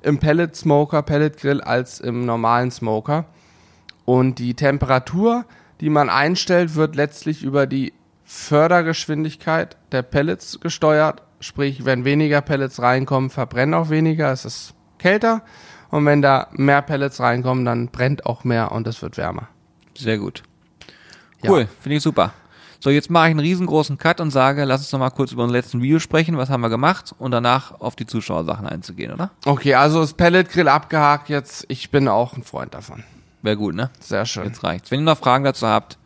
im Pellet Smoker, Pellet Grill als im normalen Smoker. Und die Temperatur, die man einstellt, wird letztlich über die Fördergeschwindigkeit der Pellets gesteuert. Sprich, wenn weniger Pellets reinkommen, verbrennen auch weniger, es ist kälter. Und wenn da mehr Pellets reinkommen, dann brennt auch mehr und es wird wärmer. Sehr gut. Cool, ja. finde ich super. So, jetzt mache ich einen riesengroßen Cut und sage, lass uns noch mal kurz über unser letzten Video sprechen. Was haben wir gemacht? Und danach auf die Zuschauersachen einzugehen, oder? Okay, also das Pellet Grill abgehakt jetzt. Ich bin auch ein Freund davon. Wäre gut, ne? Sehr schön. Jetzt reicht's. Wenn ihr noch Fragen dazu habt,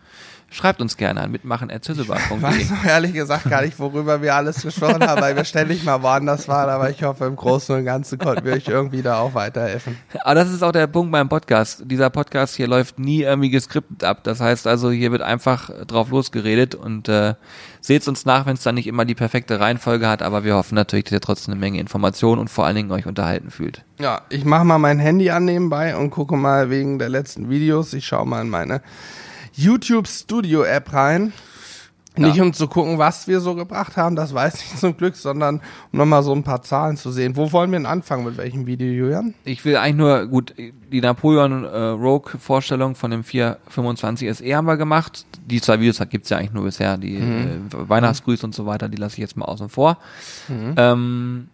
Schreibt uns gerne an mitmachen.zizzlebar.de. Ich weiß noch ehrlich gesagt gar nicht, worüber wir alles gesprochen haben, weil wir ständig mal woanders waren, aber ich hoffe, im Großen und Ganzen konnten wir euch irgendwie da auch weiterhelfen. Aber das ist auch der Punkt beim Podcast. Dieser Podcast hier läuft nie irgendwie geskriptet ab. Das heißt also, hier wird einfach drauf losgeredet und äh, seht uns nach, wenn es dann nicht immer die perfekte Reihenfolge hat, aber wir hoffen natürlich, dass ihr trotzdem eine Menge Informationen und vor allen Dingen euch unterhalten fühlt. Ja, ich mache mal mein Handy an nebenbei und gucke mal wegen der letzten Videos. Ich schaue mal in meine YouTube Studio App rein. Nicht um zu gucken, was wir so gebracht haben, das weiß ich zum Glück, sondern um nochmal so ein paar Zahlen zu sehen. Wo wollen wir denn anfangen? Mit welchem Video, Julian? Ich will eigentlich nur, gut, die Napoleon äh, Rogue Vorstellung von dem 425 SE haben wir gemacht. Die zwei Videos gibt's ja eigentlich nur bisher, die Mhm. äh, Weihnachtsgrüße und so weiter, die lasse ich jetzt mal außen vor. Ähm,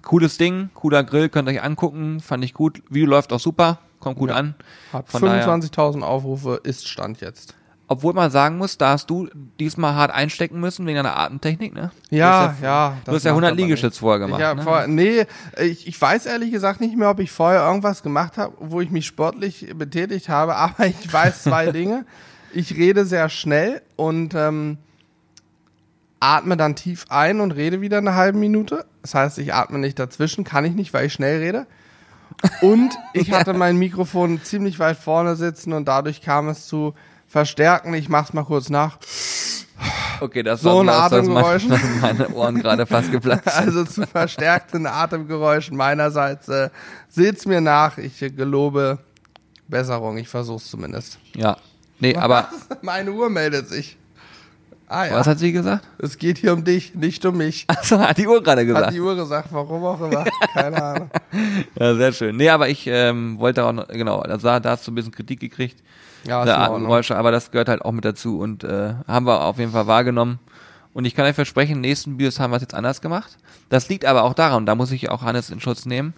cooles Ding, cooler Grill, könnt ihr euch angucken, fand ich gut. Video läuft auch super, kommt gut Ja. an. Hat Von daher- 25.000 Aufrufe, ist Stand jetzt. Obwohl man sagen muss, da hast du diesmal hart einstecken müssen wegen deiner Atemtechnik, ne? Ja, du hast ja. Du hast ja 100 Liegestütz vorher gemacht. Ja, ne? vor, nee, ich, ich weiß ehrlich gesagt nicht mehr, ob ich vorher irgendwas gemacht habe, wo ich mich sportlich betätigt habe, *laughs* aber ich weiß zwei *laughs* Dinge. Ich rede sehr schnell und ähm, atme dann tief ein und rede wieder eine halbe Minute. Das heißt, ich atme nicht dazwischen, kann ich nicht, weil ich schnell rede. Und ich hatte mein Mikrofon ziemlich weit vorne sitzen und dadurch kam es zu Verstärken. Ich mach's mal kurz nach. Okay, das So ein Atemgeräusch. meine, *laughs* meine Ohren gerade fast geplatzt. *laughs* Also zu verstärkten Atemgeräuschen meinerseits. Äh, seht's mir nach. Ich äh, gelobe Besserung. Ich versuch's zumindest. Ja. Nee, aber *laughs* Meine Uhr meldet sich. Ah ja. was hat sie gesagt? es geht hier um dich, nicht um mich. Achso, hat die Uhr gerade Hat gesagt. die Uhr gesagt, warum auch immer. Keine Ahnung. *laughs* Ja, sehr schön. Nee, aber ich ähm, wollte auch noch, genau, da, da hast du ein bisschen Kritik gekriegt, Ja, ist der. Atemgeräusche, aber das gehört halt auch mit dazu und äh, haben wir auf jeden Fall wahrgenommen. Und ich kann euch versprechen, nächsten Videos haben wir es jetzt anders gemacht. Das liegt aber auch daran, da muss ich auch Hannes in Schutz nehmen,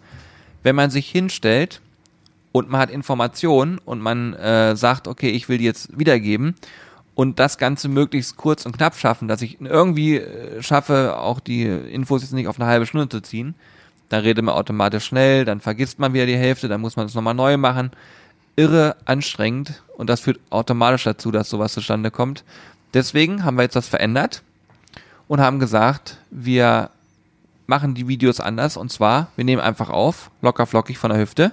wenn man sich hinstellt und man hat Informationen und man äh, sagt, okay, ich will die jetzt wiedergeben und das Ganze möglichst kurz und knapp schaffen, dass ich irgendwie äh, schaffe, auch die Infos jetzt nicht auf eine halbe Stunde zu ziehen, dann redet man automatisch schnell, dann vergisst man wieder die Hälfte, dann muss man es nochmal neu machen. Irre anstrengend und das führt automatisch dazu, dass sowas zustande kommt. Deswegen haben wir jetzt das verändert und haben gesagt, wir machen die Videos anders und zwar, wir nehmen einfach auf, locker flockig von der Hüfte,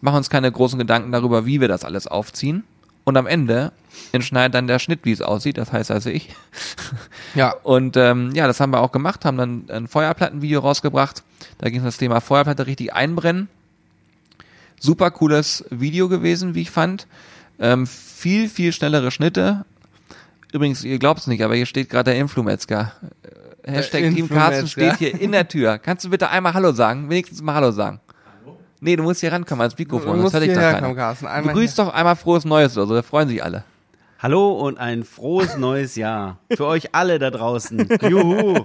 machen uns keine großen Gedanken darüber, wie wir das alles aufziehen und am Ende entschneidet dann der Schnitt, wie es aussieht, das heißt also ich. Ja. *laughs* Und ähm, ja, das haben wir auch gemacht, haben dann ein Feuerplattenvideo rausgebracht. Da ging es das Thema Feuerplatte richtig einbrennen. Super cooles Video gewesen, wie ich fand. Ähm, viel, viel schnellere Schnitte. Übrigens, ihr glaubt es nicht, aber hier steht gerade der Influmetzger. Äh, Hashtag Der Team Carsten steht hier in der Tür. Kannst du bitte einmal Hallo sagen? Wenigstens mal Hallo sagen. Nee, du musst hier rankommen ans Mikrofon, Du sonst hierher keiner. kommen, Carsten. Einmal Begrüß doch einmal frohes Neues oder so, da freuen sich alle. Hallo und ein frohes neues Jahr. Für euch alle da draußen. Juhu.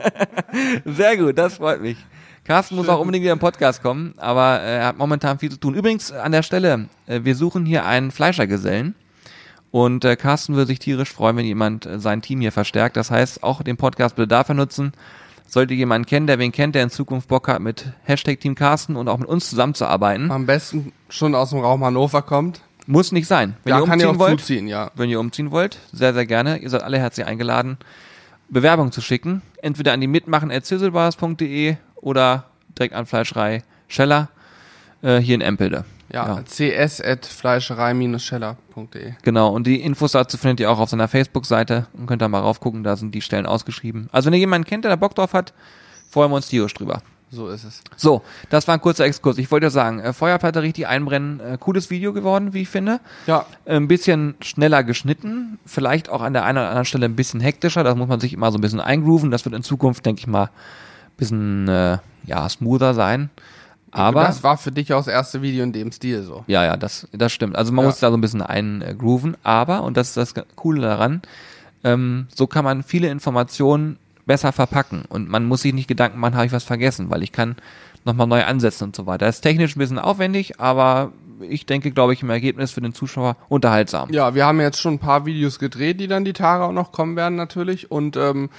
Sehr gut, das freut mich. Carsten muss auch unbedingt wieder im Podcast kommen, aber äh, er hat momentan viel zu tun. Übrigens an der Stelle, äh, wir suchen hier einen Fleischergesellen und äh, Carsten würde sich tierisch freuen, wenn jemand sein Team hier verstärkt. Das heißt, auch den Podcast bitte dafür nutzen. Sollte jemand kennen, der wen kennt, der in Zukunft Bock hat, mit Hashtag Team Carsten und auch mit uns zusammenzuarbeiten, Am besten schon aus dem Raum Hannover kommt. Muss nicht sein. Wenn ja, ihr umziehen wollt, zuziehen, ja. wenn ihr umziehen wollt, sehr, sehr gerne. Ihr seid alle herzlich eingeladen, Bewerbung zu schicken. Entweder an die mitmachen.zizzlebars.de oder direkt an Fleischerei Scheller äh, hier in Empelde. Ja, Ja. cs.fleischerei-scheller.de. Genau, und die Infos dazu findet ihr auch auf seiner Facebook-Seite und könnt da mal raufgucken, da sind die Stellen ausgeschrieben. Also wenn ihr jemanden kennt, der da Bock drauf hat, freuen wir uns tierisch drüber. So ist es. So, das war ein kurzer Exkurs. Ich wollte sagen, äh, Feuerplatte richtig einbrennen, äh, cooles Video geworden, wie ich finde. Ja, ein bisschen schneller geschnitten, vielleicht auch an der einen oder anderen Stelle ein bisschen hektischer, da muss man sich immer so ein bisschen eingrooven, das wird in Zukunft, denke ich mal, ein bisschen, äh, ja, smoother sein, aber, das war für dich auch das erste Video in dem Stil so. ja, ja, das, das stimmt, also man Ja. muss da so ein bisschen eingrooven, aber, und das ist das Coole daran, ähm, so kann man viele Informationen besser verpacken und man muss sich nicht Gedanken machen, habe ich was vergessen, weil ich kann nochmal neu ansetzen und so weiter. Das ist technisch ein bisschen aufwendig, aber ich denke, glaube ich, im Ergebnis für den Zuschauer unterhaltsam. Ja, wir haben jetzt schon ein paar Videos gedreht, die dann die Tage auch noch kommen werden natürlich. Und ähm,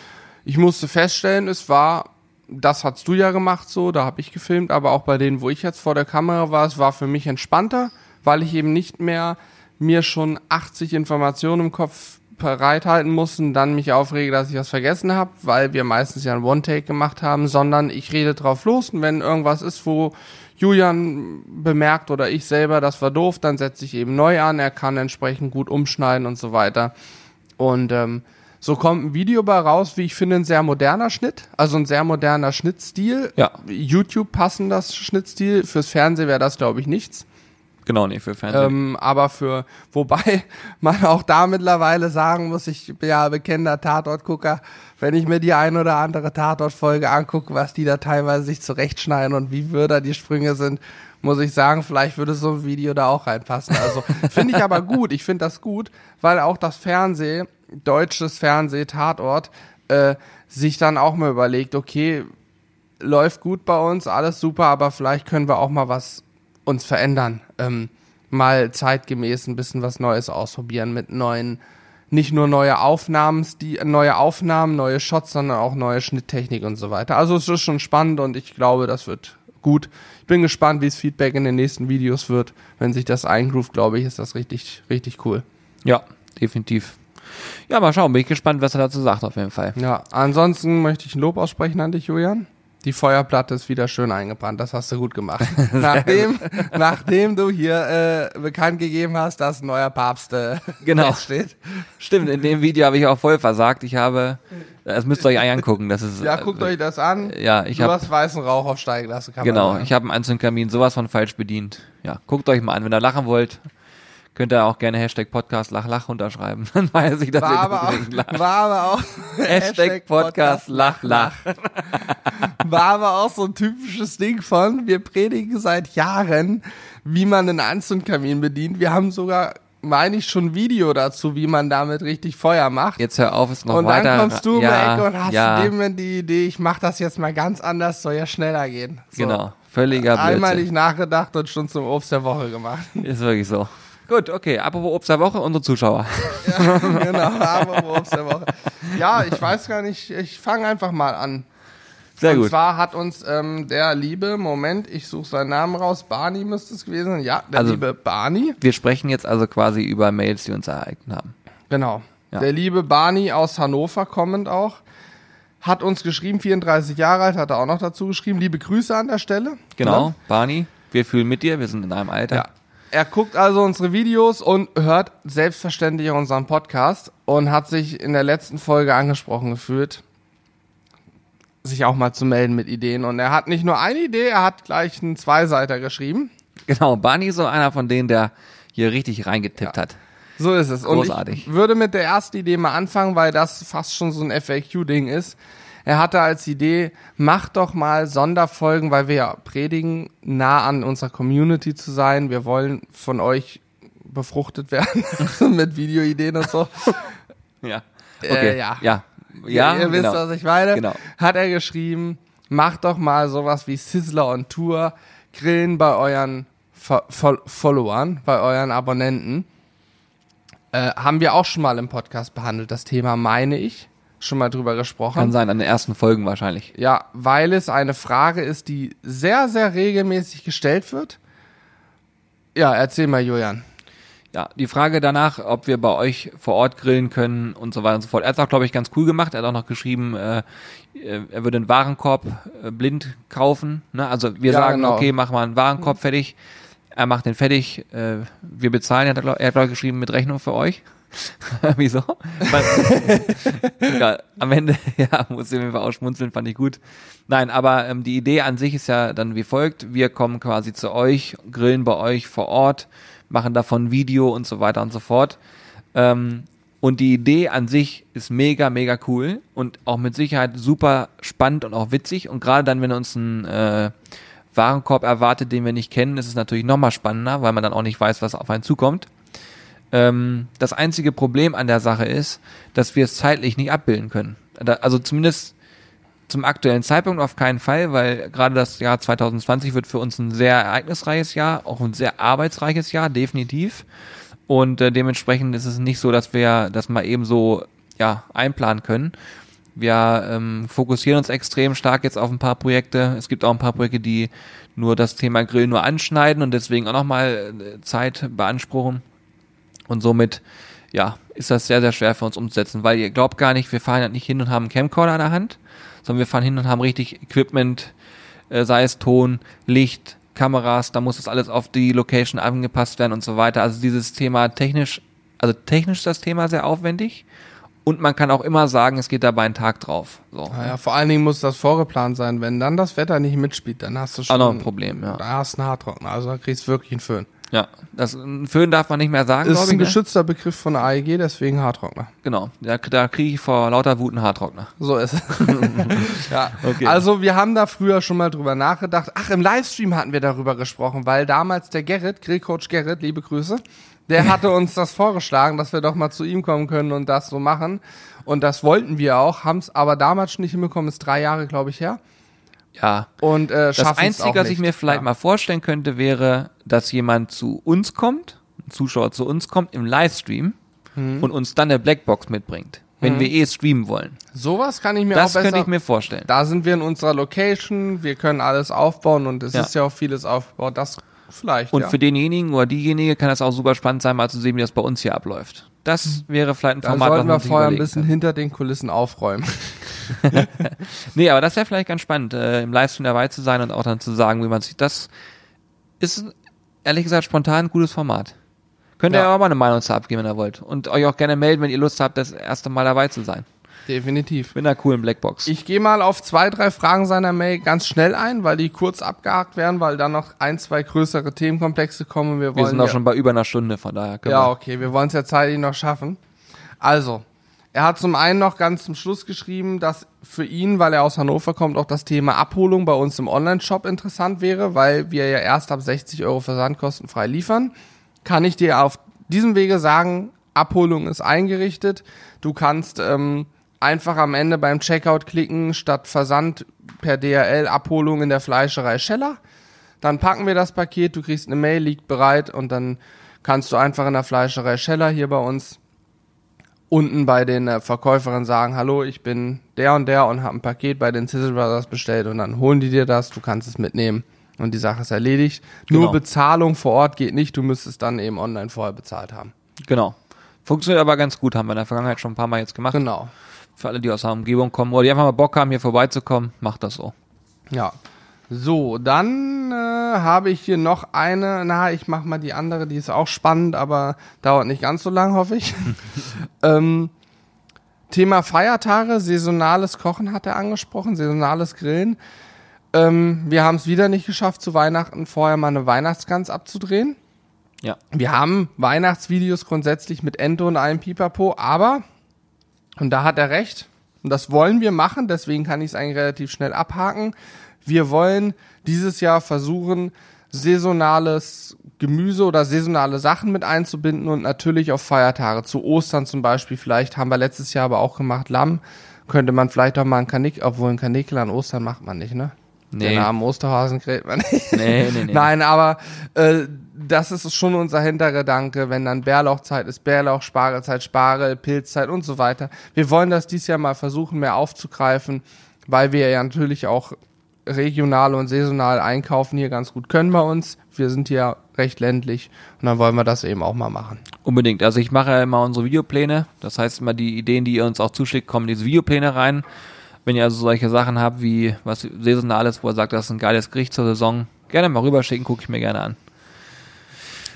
ich musste feststellen, es war, das hast du ja gemacht so, da habe ich gefilmt, aber auch bei denen, wo ich jetzt vor der Kamera war, es war für mich entspannter, weil ich eben nicht mehr mir schon 80 Informationen im Kopf bereithalten muss und dann mich aufrege, dass ich was vergessen habe, weil wir meistens ja ein One-Take gemacht haben, sondern ich rede drauf los und wenn irgendwas ist, wo Julian bemerkt oder ich selber, das war doof, dann setze ich eben neu an, er kann entsprechend gut umschneiden und so weiter. Und ähm, so kommt ein Video bei raus, wie ich finde, ein sehr moderner Schnitt, also ein sehr moderner Schnittstil. Ja. YouTube passen das Schnittstil, fürs Fernsehen wäre das, glaube ich, nichts. Genau, nee, für Fernsehen. Ähm, aber für, wobei *laughs* man auch da mittlerweile sagen muss, ich bin ja bekennender Tatortgucker, wenn ich mir die ein oder andere Tatortfolge angucke, was die da teilweise sich zurechtschneiden und wie würder die Sprünge sind, muss ich sagen, vielleicht würde so ein Video da auch reinpassen. Also *laughs* finde ich aber gut, ich finde das gut, weil auch das Fernseh, deutsches Fernseh, Tatort, äh, sich dann auch mal überlegt, okay, läuft gut bei uns, alles super, aber vielleicht können wir auch mal was uns verändern. Ähm, mal zeitgemäß ein bisschen was Neues ausprobieren mit neuen, nicht nur neue Aufnahmen, die, neue Aufnahmen, neue Shots, sondern auch neue Schnitttechnik und so weiter. Also es ist schon spannend und ich glaube, das wird gut. Ich bin gespannt, wie das Feedback in den nächsten Videos wird. Wenn sich das eingroovt, glaube ich, ist das richtig, richtig cool. ja, definitiv. Ja, mal schauen, bin ich gespannt, was er dazu sagt, auf jeden Fall. Ja, ansonsten möchte ich ein Lob aussprechen an dich, Julian. Die Feuerplatte ist wieder schön eingebrannt. Das hast du gut gemacht. *laughs* nachdem, *laughs* nachdem du hier äh, bekannt gegeben hast, dass ein neuer Papst äh, Genau. steht. Stimmt, in dem Video habe ich auch voll versagt. Ich habe, das müsst ihr euch *laughs* angucken. Das ist, Ja, guckt euch das an. Ja, ich du habe, hast weißen Rauch aufsteigen lassen, kann genau, ich habe einen Anzündkamin sowas von falsch bedient. Ja, guckt euch mal an. Wenn ihr lachen wollt, könnt ihr auch gerne Hashtag Podcast Lach Lach unterschreiben. *laughs* Dann weiß ich, dass war, ihr aber deswegen lacht. auch, war aber auch *laughs* Hashtag Podcast Lach Lach. war aber auch so ein typisches Ding von, wir predigen seit Jahren, wie man einen Anzündkamin bedient. Wir haben sogar, meine ich, schon ein Video dazu, wie man damit richtig Feuer macht. Jetzt hör auf, es noch und weiter. dann kommst du ja, Ecke und hast ja, in dem Moment die Idee, ich mach das jetzt mal ganz anders, soll ja schneller gehen. So. Genau, völliger Einmal Blödsinn. nicht nachgedacht und schon zum Obst der Woche gemacht. Ist wirklich so. Gut, okay, apropos Obst der Woche, unsere Zuschauer. *laughs* genau, aber Obst der Woche. Ja, ich weiß gar nicht, ich fange einfach mal an. Sehr und gut. zwar hat uns ähm, der liebe, Moment, ich suche seinen Namen raus, Barney müsste es gewesen sein. Ja, der Also- liebe Barney. Wir sprechen jetzt also quasi über Mails, die uns erhalten haben. Genau. Ja. Der liebe Barney aus Hannover kommend auch. Hat uns geschrieben, 34 Jahre alt, hat er auch noch dazu geschrieben. Liebe Grüße an der Stelle. Genau, Ne? Barney, wir fühlen mit dir, wir sind in einem Alter. Ja. Er guckt also unsere Videos und hört selbstverständlich auch unseren Podcast und hat sich in der letzten Folge angesprochen gefühlt, sich auch mal zu melden mit Ideen. Und er hat nicht nur eine Idee, er hat gleich einen Zweiseiter geschrieben. Genau, Barney ist so einer von denen, der hier richtig reingetippt hat. So ist es. Großartig. Und ich würde mit der ersten Idee mal anfangen, weil das fast schon so ein FAQ-Ding ist. Er hatte als Idee, macht doch mal Sonderfolgen, weil wir ja predigen, nah an unserer Community zu sein. Wir wollen von euch befruchtet werden *laughs* mit Videoideen und so. *laughs* Ja. Äh, Okay. ja. Ja. Ja, ihr, ihr wisst, genau. was ich meine. Genau. Hat er geschrieben, macht doch mal sowas wie Sizzler on Tour, grillen bei euren Fo Fol Followern, bei euren Abonnenten. Äh, haben wir auch schon mal im Podcast behandelt, das Thema, meine ich. Schon mal drüber gesprochen. Kann sein, an den ersten Folgen wahrscheinlich. Ja, weil es eine Frage ist, die sehr, sehr regelmäßig gestellt wird. Ja, erzähl mal, Julian. Ja, die Frage danach, ob wir bei euch vor Ort grillen können und so weiter und so fort. Er hat es auch, glaube ich, ganz cool gemacht. Er hat auch noch geschrieben, äh, er würde einen Warenkorb äh, blind kaufen. Ne? Also wir Ja, sagen, genau. okay, mach mal einen Warenkorb fertig. Er macht den fertig. Äh, wir bezahlen. Er hat, glaub- er hat glaub ich, geschrieben mit Rechnung für euch. *laughs* Wieso? Ja, *laughs* am Ende, *laughs* ja, muss ich mir auch schmunzeln, fand ich gut. Nein, aber ähm, die Idee an sich ist ja dann wie folgt. Wir kommen quasi zu euch, grillen bei euch vor Ort, machen davon Video und so weiter und so fort. Ähm, und die Idee an sich ist mega, mega cool und auch mit Sicherheit super spannend und auch witzig. Und gerade dann, wenn uns ein äh, Warenkorb erwartet, den wir nicht kennen, ist es natürlich nochmal spannender, weil man dann auch nicht weiß, was auf einen zukommt. Ähm, das einzige Problem an der Sache ist, dass wir es zeitlich nicht abbilden können. Da, also zumindest zum aktuellen Zeitpunkt auf keinen Fall, weil gerade das Jahr 2020 wird für uns ein sehr ereignisreiches Jahr, auch ein sehr arbeitsreiches Jahr, definitiv. Und äh, dementsprechend ist es nicht so, dass wir das mal eben so ja, einplanen können. Wir ähm, fokussieren uns extrem stark jetzt auf ein paar Projekte. Es gibt auch ein paar Projekte, die nur das Thema Grill nur anschneiden und deswegen auch nochmal äh, Zeit beanspruchen. Und somit, ja, ist das sehr, sehr schwer für uns umzusetzen, weil ihr glaubt gar nicht, wir fahren halt nicht hin und haben einen Camcorder in der Hand, sondern wir fahren hin und haben richtig Equipment, äh, sei es Ton, Licht, Kameras, da muss das alles auf die Location angepasst werden und so weiter. Also dieses Thema technisch, also technisch ist das Thema sehr aufwendig und man kann auch immer sagen, es geht dabei einen Tag drauf. So. Naja, vor allen Dingen muss das vorgeplant sein. Wenn dann das Wetter nicht mitspielt, dann hast du schon noch ein Problem, ja. Da hast du einen Haartrockner. Also da kriegst du wirklich einen Föhn. Ja, das Föhn darf man nicht mehr sagen, Ist ein ich. Ne? geschützter Begriff von der AEG, deswegen Haartrockner. Genau, da, da kriege ich vor lauter Wut einen Haartrockner. So ist es. *laughs* ja. Okay. Also wir haben da früher schon mal drüber nachgedacht. Ach, im Livestream hatten wir darüber gesprochen, weil damals der Gerrit, Grillcoach Gerrit, liebe Grüße, der *laughs* hatte uns das vorgeschlagen, dass wir doch mal zu ihm kommen können und das so machen. Und das wollten wir auch, haben es aber damals schon nicht hinbekommen, ist drei Jahre, glaube ich, her. Ja, Und äh, das Einzige, was ich mir vielleicht ja. mal vorstellen könnte, wäre, dass jemand zu uns kommt, ein Zuschauer zu uns kommt im Livestream Mhm. und uns dann eine Blackbox mitbringt, wenn wir eh streamen wollen. Sowas kann ich mir Das auch besser... könnte ich mir vorstellen. da sind wir in unserer Location, wir können alles aufbauen und es Ja. ist ja auch vieles aufgebaut. Das vielleicht, Und ja. für denjenigen oder diejenige kann das auch super spannend sein, mal zu sehen, wie das bei uns hier abläuft. Das wäre vielleicht ein Mhm. da Format, sollten wir vorher ein bisschen hinter den Kulissen aufräumen. *laughs* Nee, aber das wäre vielleicht ganz spannend, äh, im Livestream dabei zu sein und auch dann zu sagen, wie man sich das ist ehrlich gesagt spontan ein gutes Format. Könnt ihr ja auch mal eine Meinung zu abgeben, wenn ihr wollt. Und euch auch gerne melden, wenn ihr Lust habt, das erste Mal dabei zu sein. Definitiv. Mit einer coolen Blackbox. Ich gehe mal auf zwei, drei Fragen seiner Mail ganz schnell ein, weil die kurz abgehakt werden, weil dann noch ein, zwei größere Themenkomplexe kommen. Wir, wir wollen sind auch ja, schon bei über einer Stunde, von daher Ja, wir. okay, wir wollen es ja zeitlich noch schaffen. Also, er hat zum einen noch ganz zum Schluss geschrieben, dass für ihn, weil er aus Hannover kommt, auch das Thema Abholung bei uns im Online-Shop interessant wäre, weil wir ja erst ab 60 Euro versandkostenfrei liefern. Kann ich dir auf diesem Wege sagen, Abholung ist eingerichtet. Du kannst ähm, einfach am Ende beim Checkout klicken, statt Versand per DHL Abholung in der Fleischerei Scheller. Dann packen wir das Paket, du kriegst eine Mail, liegt bereit und dann kannst du einfach in der Fleischerei Scheller hier bei uns unten bei den äh, Verkäuferinnen sagen, hallo, ich bin der und der und habe ein Paket bei den Sizzle Brothers bestellt und dann holen die dir das, du kannst es mitnehmen und die Sache ist erledigt. Nur Genau. Bezahlung vor Ort geht nicht, du müsstest dann eben online vorher bezahlt haben. Genau. Funktioniert aber ganz gut, haben wir in der Vergangenheit schon ein paar Mal jetzt gemacht. Genau. Für alle, die aus der Umgebung kommen oder die einfach mal Bock haben, hier vorbeizukommen, macht das so. Ja. So, dann äh, habe ich hier noch eine, na, ich mach mal die andere, die ist auch spannend, aber dauert nicht ganz so lang, hoffe ich. *laughs* ähm, Thema Feiertage, saisonales Kochen hat er angesprochen, saisonales Grillen. Ähm, wir haben es wieder nicht geschafft, zu Weihnachten vorher mal eine Weihnachtsgans abzudrehen. Ja. Wir haben Weihnachtsvideos grundsätzlich mit Ente und allem Pipapo, aber, und da hat er recht, und das wollen wir machen, deswegen kann ich es eigentlich relativ schnell abhaken. Wir wollen dieses Jahr versuchen, saisonales Gemüse oder saisonale Sachen mit einzubinden und natürlich auf Feiertage. Zu Ostern zum Beispiel, vielleicht haben wir letztes Jahr aber auch gemacht, Lamm. Könnte man vielleicht auch mal ein Kanik, obwohl ein Kanikel an Ostern macht man nicht, ne? Nee. Den armen Osterhasen grillt man nicht. Nee, nee, nee. *laughs* Nein, aber äh, das ist schon unser Hintergedanke, wenn dann Bärlauchzeit ist, Bärlauch, Spargelzeit, Spargel, Pilzzeit und so weiter. Wir wollen das dieses Jahr mal versuchen, mehr aufzugreifen, weil wir ja natürlich auch regional und saisonal einkaufen hier ganz gut können bei uns. Wir sind hier recht ländlich und dann wollen wir das eben auch mal machen. Unbedingt. Also ich mache ja immer unsere Videopläne. Das heißt immer die Ideen, die ihr uns auch zuschickt, kommen in diese Videopläne rein. Wenn ihr also solche Sachen habt wie was Saisonales, wo ihr sagt, das ist ein geiles Gericht zur Saison, gerne mal rüberschicken, gucke ich mir gerne an.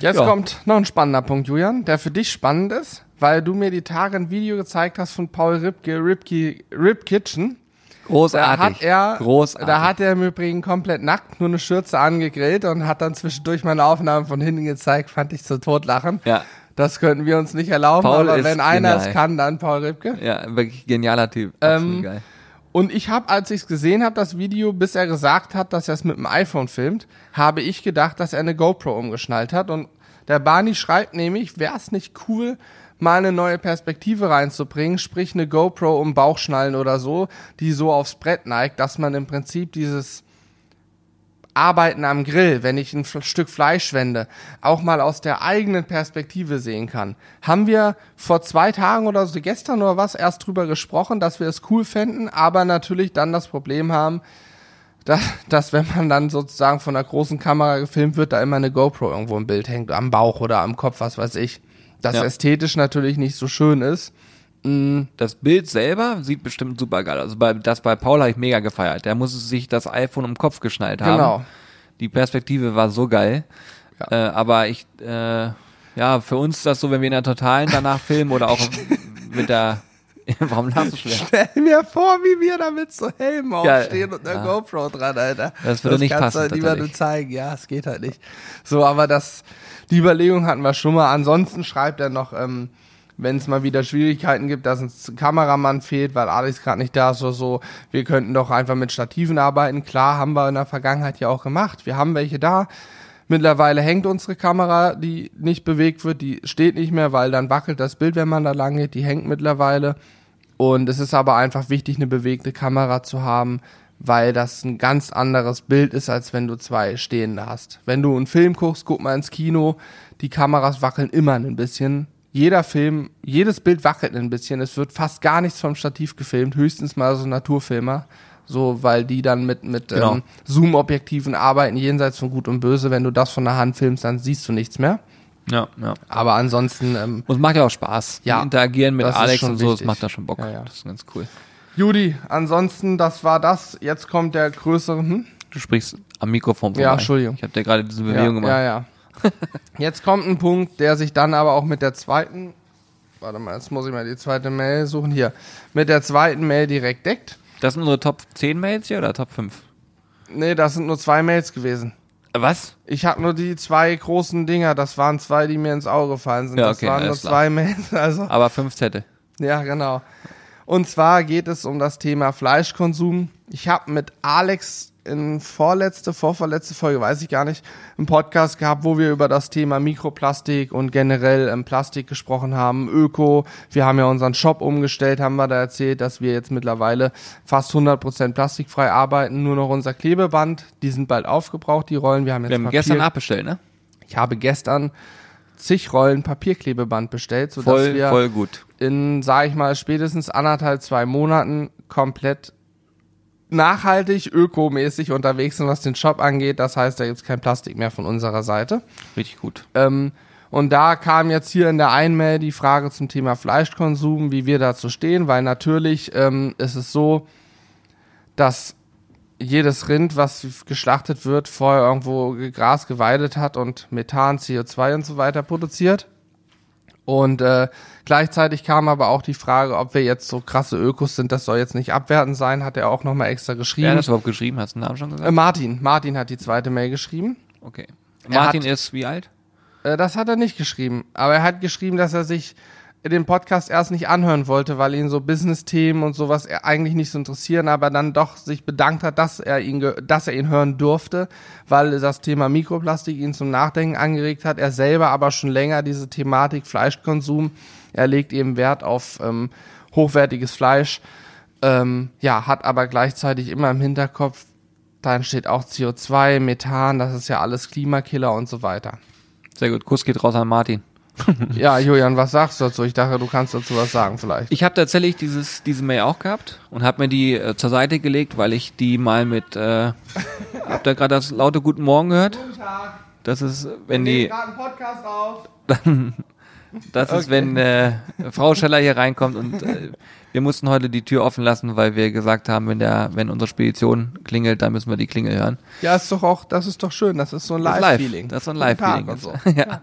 Jetzt Ja. kommt noch ein spannender Punkt, Julian, der für dich spannend ist, weil du mir die Tage ein Video gezeigt hast von Paul Ripke, Ripke, Rip Kitchen. Da Großartig. hat er, Großartig. da hat er im Übrigen komplett nackt, nur eine Schürze angegrillt und hat dann zwischendurch meine Aufnahmen von hinten gezeigt, fand ich zu totlachen. ja, Das könnten wir uns nicht erlauben, Paul aber wenn einer genial. es kann, dann Paul Ripke. ja, wirklich genialer Typ. Ähm, geil. Und ich habe, als ich es gesehen habe, das Video, bis er gesagt hat, dass er es mit dem iPhone filmt, habe ich gedacht, dass er eine GoPro umgeschnallt hat. Und der Barney schreibt nämlich, wäre es nicht cool, mal eine neue Perspektive reinzubringen, sprich eine GoPro um Bauchschnallen oder so, die so aufs Brett neigt, dass man im Prinzip dieses Arbeiten am Grill, wenn ich ein Stück Fleisch wende, auch mal aus der eigenen Perspektive sehen kann. Haben wir vor zwei Tagen oder so gestern oder was erst drüber gesprochen, dass wir es cool fänden, aber natürlich dann das Problem haben, dass, dass wenn man dann sozusagen von einer großen Kamera gefilmt wird, da immer eine GoPro irgendwo im Bild hängt, am Bauch oder am Kopf, was weiß ich. Das Ja. ästhetisch natürlich nicht so schön ist. Das Bild selber sieht bestimmt super geil aus. Also bei, das bei Paul habe ich mega gefeiert. Der muss sich das iPhone um den Kopf geschnallt haben. Genau. Die Perspektive war so geil. Ja. Äh, aber ich, äh, ja, für uns ist das so, wenn wir in der Totalen danach filmen oder auch mit der *laughs* Warum lachst du schwer? Stell mir vor, wie wir da mit so Helmen Ja, aufstehen und einer ja. GoPro dran, Alter. Das würde nicht kannst passen, halt niemandem zeigen. Ja, es geht halt nicht. So, aber das, die Überlegung hatten wir schon mal. Ansonsten schreibt er noch, ähm, wenn es mal wieder Schwierigkeiten gibt, dass uns ein Kameramann fehlt, weil Alex gerade nicht da ist oder so, wir könnten doch einfach mit Stativen arbeiten. Klar, haben wir in der Vergangenheit ja auch gemacht. Wir haben welche da. Mittlerweile hängt unsere Kamera, die nicht bewegt wird, die steht nicht mehr, weil dann wackelt das Bild, wenn man da lang geht. Die hängt mittlerweile. Und es ist aber einfach wichtig, eine bewegte Kamera zu haben, weil das ein ganz anderes Bild ist, als wenn du zwei stehende hast. Wenn du einen Film guckst, guck mal ins Kino, die Kameras wackeln immer ein bisschen. Jeder Film, jedes Bild wackelt ein bisschen. Es wird fast gar nichts vom Stativ gefilmt, höchstens mal so Naturfilmer. So, weil die dann mit, mit Genau. ähm, Zoom-Objektiven arbeiten, jenseits von Gut und Böse. Wenn du das von der Hand filmst, dann siehst du nichts mehr. Ja, ja. Aber ansonsten, ähm, Und es macht ja auch Spaß. Ja, interagieren mit das Alex und so, das wichtig. macht da schon Bock. Ja, ja. Das ist ganz cool. Judy, ansonsten, das war das. Jetzt kommt der größere, hm? Du sprichst am Mikrofon vorbei. Ja, Entschuldigung. Ich habe dir gerade diese Bewegung gemacht. Ja, ja. *laughs* Jetzt kommt ein Punkt, der sich dann aber auch mit der zweiten, warte mal, jetzt muss ich mal die zweite Mail suchen, hier, mit der zweiten Mail direkt deckt. Das sind unsere Top 10 Mails hier oder Top 5? Nee, das sind nur zwei Mails gewesen. Was? Ich habe nur die zwei großen Dinger, das waren zwei, die mir ins Auge gefallen sind. Ja, das okay, waren nur klar. zwei Mails, *laughs* also. Aber fünf Zettel. Ja, genau. Und zwar geht es um das Thema Fleischkonsum. Ich habe mit Alex in vorletzte, vorverletzte Folge, weiß ich gar nicht, einen Podcast gehabt, wo wir über das Thema Mikroplastik und generell ähm, Plastik gesprochen haben, Öko. Wir haben ja unseren Shop umgestellt, haben wir da erzählt, dass wir jetzt mittlerweile fast 100% plastikfrei arbeiten. Nur noch unser Klebeband, die sind bald aufgebraucht, die Rollen. Wir haben jetzt Wir haben Papier. gestern abbestellt, ne? Ich habe gestern zig Rollen Papierklebeband bestellt, sodass Voll, wir voll gut. in, sage ich mal, spätestens anderthalb, zwei Monaten komplett nachhaltig, ökomäßig unterwegs sind, was den Shop angeht. Das heißt, da gibt's kein Plastik mehr von unserer Seite. Richtig gut. Ähm, und da kam jetzt hier in der Einmail die Frage zum Thema Fleischkonsum, wie wir dazu stehen, weil natürlich ähm, ist es so, dass jedes Rind, was geschlachtet wird, vorher irgendwo Gras geweidet hat und Methan, CO2 und so weiter produziert. Und äh, gleichzeitig kam aber auch die Frage, ob wir jetzt so krasse Ökos sind. Das soll jetzt nicht abwertend sein, hat er auch nochmal extra Wer geschrieben. hat das überhaupt geschrieben? Hast du den Namen schon äh, gesagt? Martin, Martin hat die zweite Mail geschrieben. Okay. Martin hat- ist wie alt? Äh, das hat er nicht geschrieben. Aber er hat geschrieben, dass er sich den Podcast erst nicht anhören wollte, weil ihn so Business-Themen und sowas eigentlich nicht so interessieren, aber dann doch sich bedankt hat, dass er ihn, dass er ihn hören durfte, weil das Thema Mikroplastik ihn zum Nachdenken angeregt hat. Er selber aber schon länger diese Thematik Fleischkonsum. Er legt eben Wert auf ähm, hochwertiges Fleisch. Ähm, ja, hat aber gleichzeitig immer im Hinterkopf, da entsteht auch CO2, Methan, das ist ja alles Klimakiller und so weiter. Sehr gut. Kuss geht raus an Martin. *laughs* Ja, Julian, was sagst du dazu? Ich dachte, du kannst dazu was sagen vielleicht. Ich habe tatsächlich dieses, diese Mail auch gehabt und habe mir die äh, zur Seite gelegt, weil ich die mal mit, äh, *laughs* habt ihr gerade das laute Guten Morgen gehört? Guten Tag. Das ist, wenn die, gerade einen Podcast auf. *laughs* das ist, wenn äh, Frau Scheller hier reinkommt und äh, wir mussten heute die Tür offen lassen, weil wir gesagt haben, wenn der, wenn unsere Spedition klingelt, dann müssen wir die Klingel hören. Ja, ist doch auch, das ist doch schön. Das ist so ein Das ist Live-Feeling. Das ist so ein Live-Feeling. und so. ja.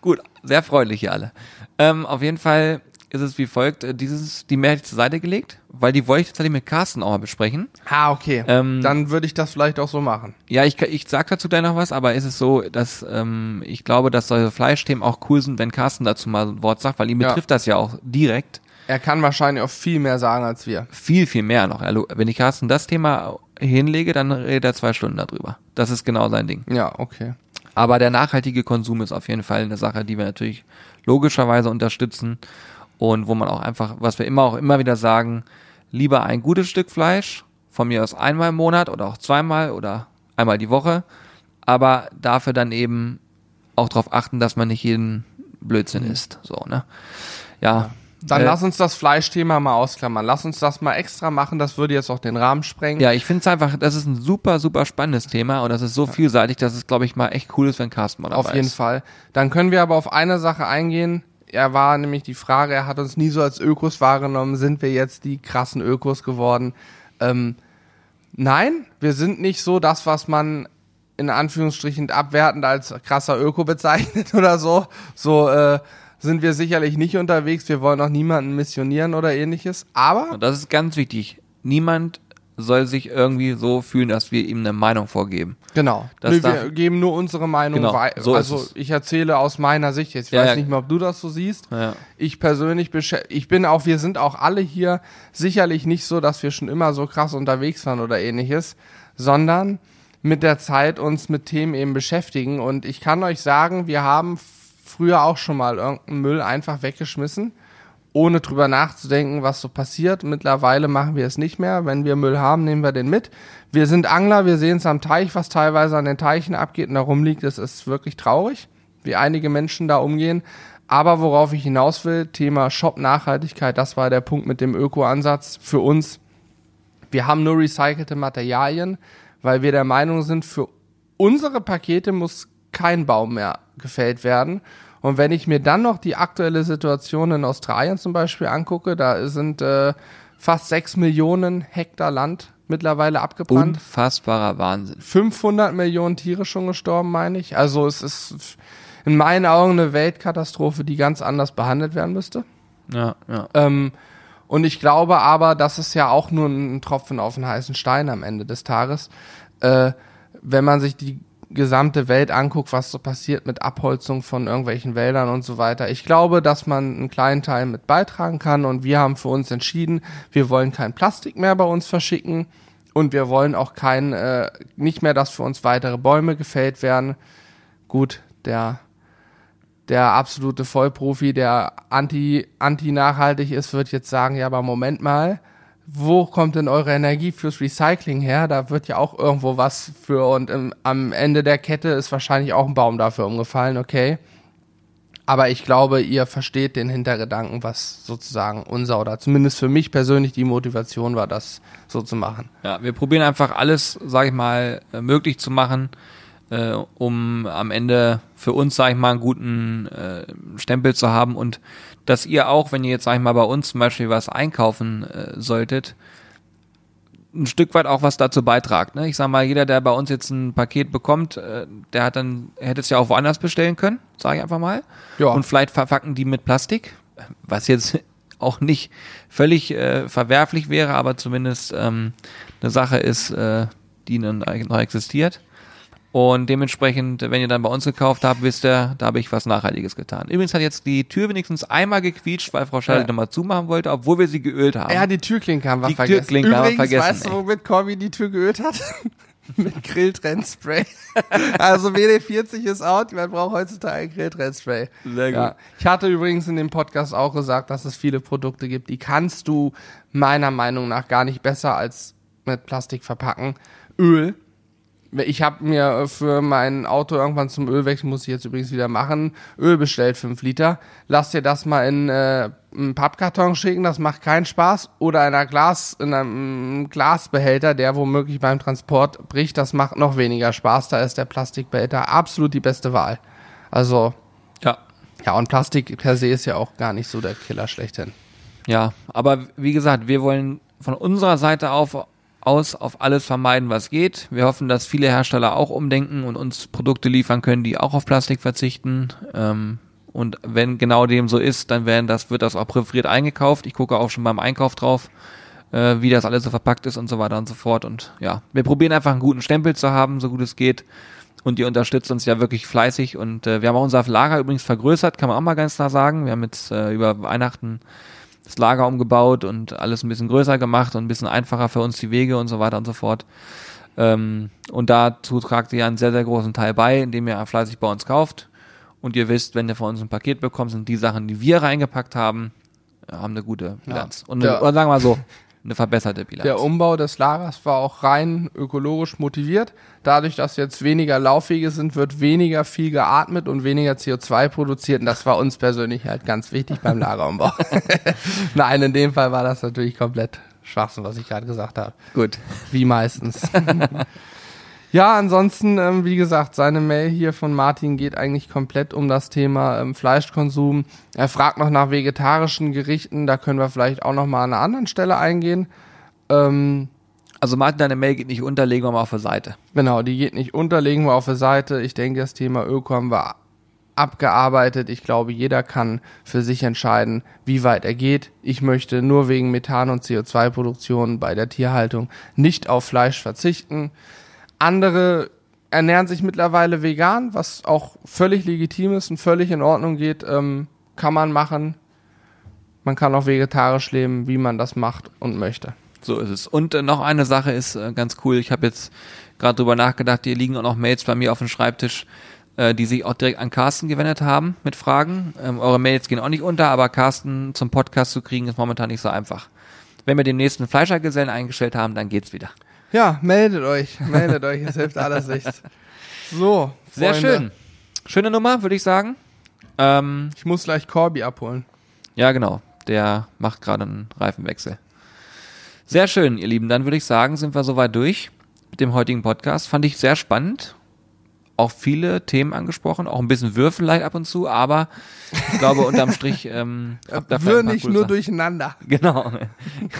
Gut, sehr freundlich hier alle. Ähm, auf jeden Fall ist es wie folgt, äh, dieses, die ich zur Seite gelegt, weil die wollte ich tatsächlich mit Carsten auch mal besprechen. Ah, okay. Ähm, Dann würde ich das vielleicht auch so machen. Ja, ich, ich sag dazu gleich noch was, aber ist es so, dass ähm, ich glaube, dass solche Fleischthemen auch cool sind, wenn Carsten dazu mal ein Wort sagt, weil ihn Ja. betrifft das ja auch direkt Er kann wahrscheinlich auch viel mehr sagen als wir. viel, viel mehr noch. Wenn ich Carsten das Thema hinlege, dann redet er zwei Stunden darüber. Das ist genau sein Ding. Ja, okay. Aber der nachhaltige Konsum ist auf jeden Fall eine Sache, die wir natürlich logischerweise unterstützen und wo man auch einfach, was wir immer auch immer wieder sagen, lieber ein gutes Stück Fleisch, von mir aus einmal im Monat oder auch zweimal oder einmal die Woche, aber dafür dann eben auch darauf achten, dass man nicht jeden Blödsinn isst. So, ne? Ja. Dann äh, lass uns das Fleischthema mal ausklammern. Lass uns das mal extra machen. Das würde jetzt auch den Rahmen sprengen. Ja, ich finde es einfach, das ist ein super, super spannendes Thema und das ist so vielseitig, dass es, glaube ich, mal echt cool ist, wenn Carsten mal dabei Auf jeden ist. Fall. Dann können wir aber auf eine Sache eingehen. Er war nämlich die Frage, er hat uns nie so als Ökos wahrgenommen. Sind wir jetzt die krassen Ökos geworden? Ähm, nein, wir sind nicht so das, was man in Anführungsstrichen abwertend als krasser Öko bezeichnet *laughs* oder so. So, äh, sind wir sicherlich nicht unterwegs. Wir wollen auch niemanden missionieren oder ähnliches. Aber Und das ist ganz wichtig. Niemand soll sich irgendwie so fühlen, dass wir ihm eine Meinung vorgeben. genau, Nö, wir geben nur unsere Meinung Genau, weiter. so also ich erzähle aus meiner Sicht jetzt. Ich Ja, weiß ja. nicht mehr, ob du das so siehst. Ja. Ich persönlich, ich bin auch, wir sind auch alle hier sicherlich nicht so, dass wir schon immer so krass unterwegs waren oder ähnliches, sondern mit der Zeit uns mit Themen eben beschäftigen. Und ich kann euch sagen, wir haben früher auch schon mal irgendeinen Müll einfach weggeschmissen, ohne drüber nachzudenken, was so passiert. Mittlerweile machen wir es nicht mehr. Wenn wir Müll haben, nehmen wir den mit. Wir sind Angler, wir sehen es am Teich, was teilweise an den Teichen abgeht und da rumliegt. Das ist wirklich traurig, wie einige Menschen da umgehen. Aber worauf ich hinaus will, Thema Shop-Nachhaltigkeit, das war der Punkt mit dem Öko-Ansatz für uns. Wir haben nur recycelte Materialien, weil wir der Meinung sind, für unsere Pakete muss kein Baum mehr gefällt werden. Und wenn ich mir dann noch die aktuelle Situation in Australien zum Beispiel angucke, da sind äh, fast sechs Millionen Hektar Land mittlerweile abgebrannt. Unfassbarer Wahnsinn. 500 Millionen Tiere schon gestorben, meine ich. Also es ist in meinen Augen eine Weltkatastrophe, die ganz anders behandelt werden müsste. Ja, ja. Ähm, und ich glaube aber, das ist ja auch nur ein Tropfen auf den heißen Stein am Ende des Tages. Äh, wenn man sich die gesamte Welt anguckt, was so passiert mit Abholzung von irgendwelchen Wäldern und so weiter. Ich glaube, dass man einen kleinen Teil mit beitragen kann und wir haben für uns entschieden, wir wollen kein Plastik mehr bei uns verschicken und wir wollen auch kein, äh, nicht mehr, dass für uns weitere Bäume gefällt werden. Gut, der der absolute Vollprofi, der anti, anti-nachhaltig ist, wird jetzt sagen, ja, aber Moment mal, wo kommt denn eure Energie fürs Recycling her? Da wird ja auch irgendwo was für und im, am Ende der Kette ist wahrscheinlich auch ein Baum dafür umgefallen, okay. Aber ich glaube, ihr versteht den Hintergedanken, was sozusagen unser oder zumindest für mich persönlich die Motivation war, das so zu machen. Ja, wir probieren einfach alles, sag ich mal, äh, möglich zu machen, äh, um am Ende für uns, sag ich mal, einen guten äh, Stempel zu haben und dass ihr auch, wenn ihr jetzt, sag ich mal, bei uns zum Beispiel was einkaufen äh, solltet, ein Stück weit auch was dazu beitragt. Ne? Ich sag mal, jeder, der bei uns jetzt ein Paket bekommt, äh, der hat dann, hätte es ja auch woanders bestellen können, sage ich einfach mal. Ja. Und vielleicht verpacken die mit Plastik, was jetzt *laughs* auch nicht völlig äh, verwerflich wäre, aber zumindest ähm, eine Sache ist, äh, die noch noch existiert. Und dementsprechend, wenn ihr dann bei uns gekauft habt, wisst ihr, da habe ich was Nachhaltiges getan. Übrigens hat jetzt die Tür wenigstens einmal gequietscht, weil Frau Schall Ja. nochmal zumachen wollte, obwohl wir sie geölt haben. Ja, die Türklinke haben wir Die vergessen. Türklinke haben wir Übrigens, vergessen, weißt du, womit Corby die Tür geölt hat? *laughs* Mit Grilltrennspray. *laughs* also WD-40 ist out, man braucht heutzutage Grilltrennspray. Sehr gut. Ja. Ich hatte übrigens in dem Podcast auch gesagt, dass es viele Produkte gibt, die kannst du meiner Meinung nach gar nicht besser als mit Plastik verpacken. Öl. Ich habe mir für mein Auto irgendwann zum Ölwechsel, muss ich jetzt übrigens wieder machen, Öl bestellt, 5 Liter. Lass dir das mal in äh, einen Pappkarton schicken, das macht keinen Spaß. Oder in einer Glas, in einem Glasbehälter, der womöglich beim Transport bricht, das macht noch weniger Spaß. Da ist der Plastikbehälter absolut die beste Wahl. Also, ja. ja, und Plastik per se ist ja auch gar nicht so der Killer schlechthin. Ja, aber wie gesagt, wir wollen von unserer Seite auf, aus auf alles vermeiden, was geht. Wir hoffen, dass viele Hersteller auch umdenken und uns Produkte liefern können, die auch auf Plastik verzichten. Ähm, und wenn genau dem so ist, dann werden das, wird das auch präferiert eingekauft. Ich gucke auch schon beim Einkauf drauf, äh, wie das alles so verpackt ist und so weiter und so fort. Und ja, wir probieren einfach einen guten Stempel zu haben, so gut es geht. Und ihr unterstützt uns ja wirklich fleißig. Und äh, wir haben auch unser Lager übrigens vergrößert, kann man auch mal ganz klar sagen. Wir haben jetzt äh, über Weihnachten das Lager umgebaut und alles ein bisschen größer gemacht und ein bisschen einfacher für uns die Wege und so weiter und so fort. Ähm, und dazu tragt ihr einen sehr, sehr großen Teil bei, indem ihr fleißig bei uns kauft. Und ihr wisst, wenn ihr von uns ein Paket bekommt, sind die Sachen, die wir reingepackt haben, haben eine gute Bilanz. Und eine, Ja. oder sagen wir mal so, *laughs* eine verbesserte Bilanz. Der Umbau des Lagers war auch rein ökologisch motiviert. Dadurch, dass jetzt weniger Laufwege sind, wird weniger viel geatmet und weniger CO2 produziert. Und das war uns persönlich halt ganz wichtig beim Lagerumbau. *laughs* Nein, in dem Fall war das natürlich komplett Schwachsinn, was ich gerade gesagt habe. Gut. Wie meistens. *laughs* ja, ansonsten, ähm, wie gesagt, seine Mail hier von Martin geht eigentlich komplett um das Thema ähm, Fleischkonsum. Er fragt noch nach vegetarischen Gerichten, da können wir vielleicht auch noch mal an einer anderen Stelle eingehen. Ähm, Also Martin, deine Mail geht nicht unter, legen wir mal auf der Seite. genau, die geht nicht unter, legen wir auf der Seite. Ich denke, das Thema Öko haben wir abgearbeitet. Ich glaube, jeder kann für sich entscheiden, wie weit er geht. Ich möchte nur wegen Methan und CO2-Produktion bei der Tierhaltung nicht auf Fleisch verzichten. Andere ernähren sich mittlerweile vegan, was auch völlig legitim ist und völlig in Ordnung geht. Ähm, kann man machen. Man kann auch vegetarisch leben, wie man das macht und möchte. So ist es. Und äh, noch eine Sache ist äh, ganz cool. Ich habe jetzt gerade drüber nachgedacht, hier liegen auch noch Mails bei mir auf dem Schreibtisch, äh, die sich auch direkt an Carsten gewendet haben mit Fragen. Ähm, eure Mails gehen auch nicht unter, aber Carsten zum Podcast zu kriegen ist momentan nicht so einfach. Wenn wir den nächsten Fleischergesellen eingestellt haben, dann geht's wieder. Ja, meldet euch, meldet euch, es hilft alles nichts. So, Sehr Freunde. schön. Schöne Nummer, würde ich sagen. Ähm, Ich muss gleich Corby abholen. ja, genau. Der macht gerade einen Reifenwechsel. Sehr schön, ihr Lieben. Dann würde ich sagen, sind wir soweit durch mit dem heutigen Podcast. Fand ich sehr spannend. Auch viele Themen angesprochen, auch ein bisschen Würfel vielleicht ab und zu, aber ich glaube unterm Strich ähm, *laughs* Wirr nicht nur Sachen. durcheinander. *laughs* Genau.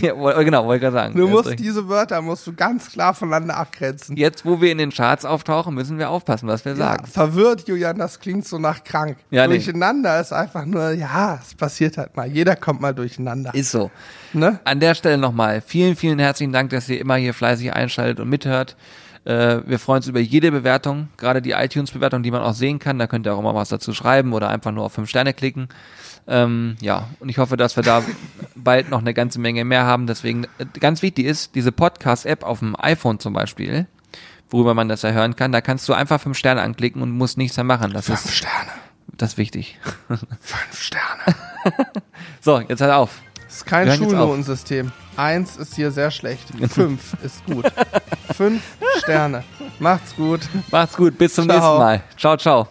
ja, genau, wollte ich gerade sagen. Du Jetzt musst durch- diese Wörter musst du ganz klar voneinander abgrenzen. Jetzt, wo wir in den Charts auftauchen, müssen wir aufpassen, was wir Ja, sagen. verwirrt, Julian, das klingt so nach krank. Ja, nee. durcheinander ist einfach nur, ja, es passiert halt mal. Jeder kommt mal durcheinander. Ist so. Ne? An der Stelle nochmal vielen, vielen herzlichen Dank, dass ihr immer hier fleißig einschaltet und mithört. Äh, wir freuen uns über jede Bewertung, gerade die iTunes-Bewertung, die man auch sehen kann. Da könnt ihr auch immer was dazu schreiben oder einfach nur auf fünf Sterne klicken. Ähm, ja, und ich hoffe, dass wir da *laughs* bald noch eine ganze Menge mehr haben. Deswegen, äh, ganz wichtig ist, diese Podcast-App auf dem iPhone zum Beispiel, worüber man das ja hören kann, da kannst du einfach fünf Sterne anklicken und musst nichts mehr machen. Das Fünf ist, Sterne. das ist wichtig. Fünf Sterne. *laughs* So, jetzt halt auf. Das ist kein. Schulnotensystem. Eins ist hier sehr schlecht. Fünf *laughs* ist gut. Fünf Sterne. Macht's gut. Macht's gut, bis zum Ciao. nächsten Mal. Ciao, ciao.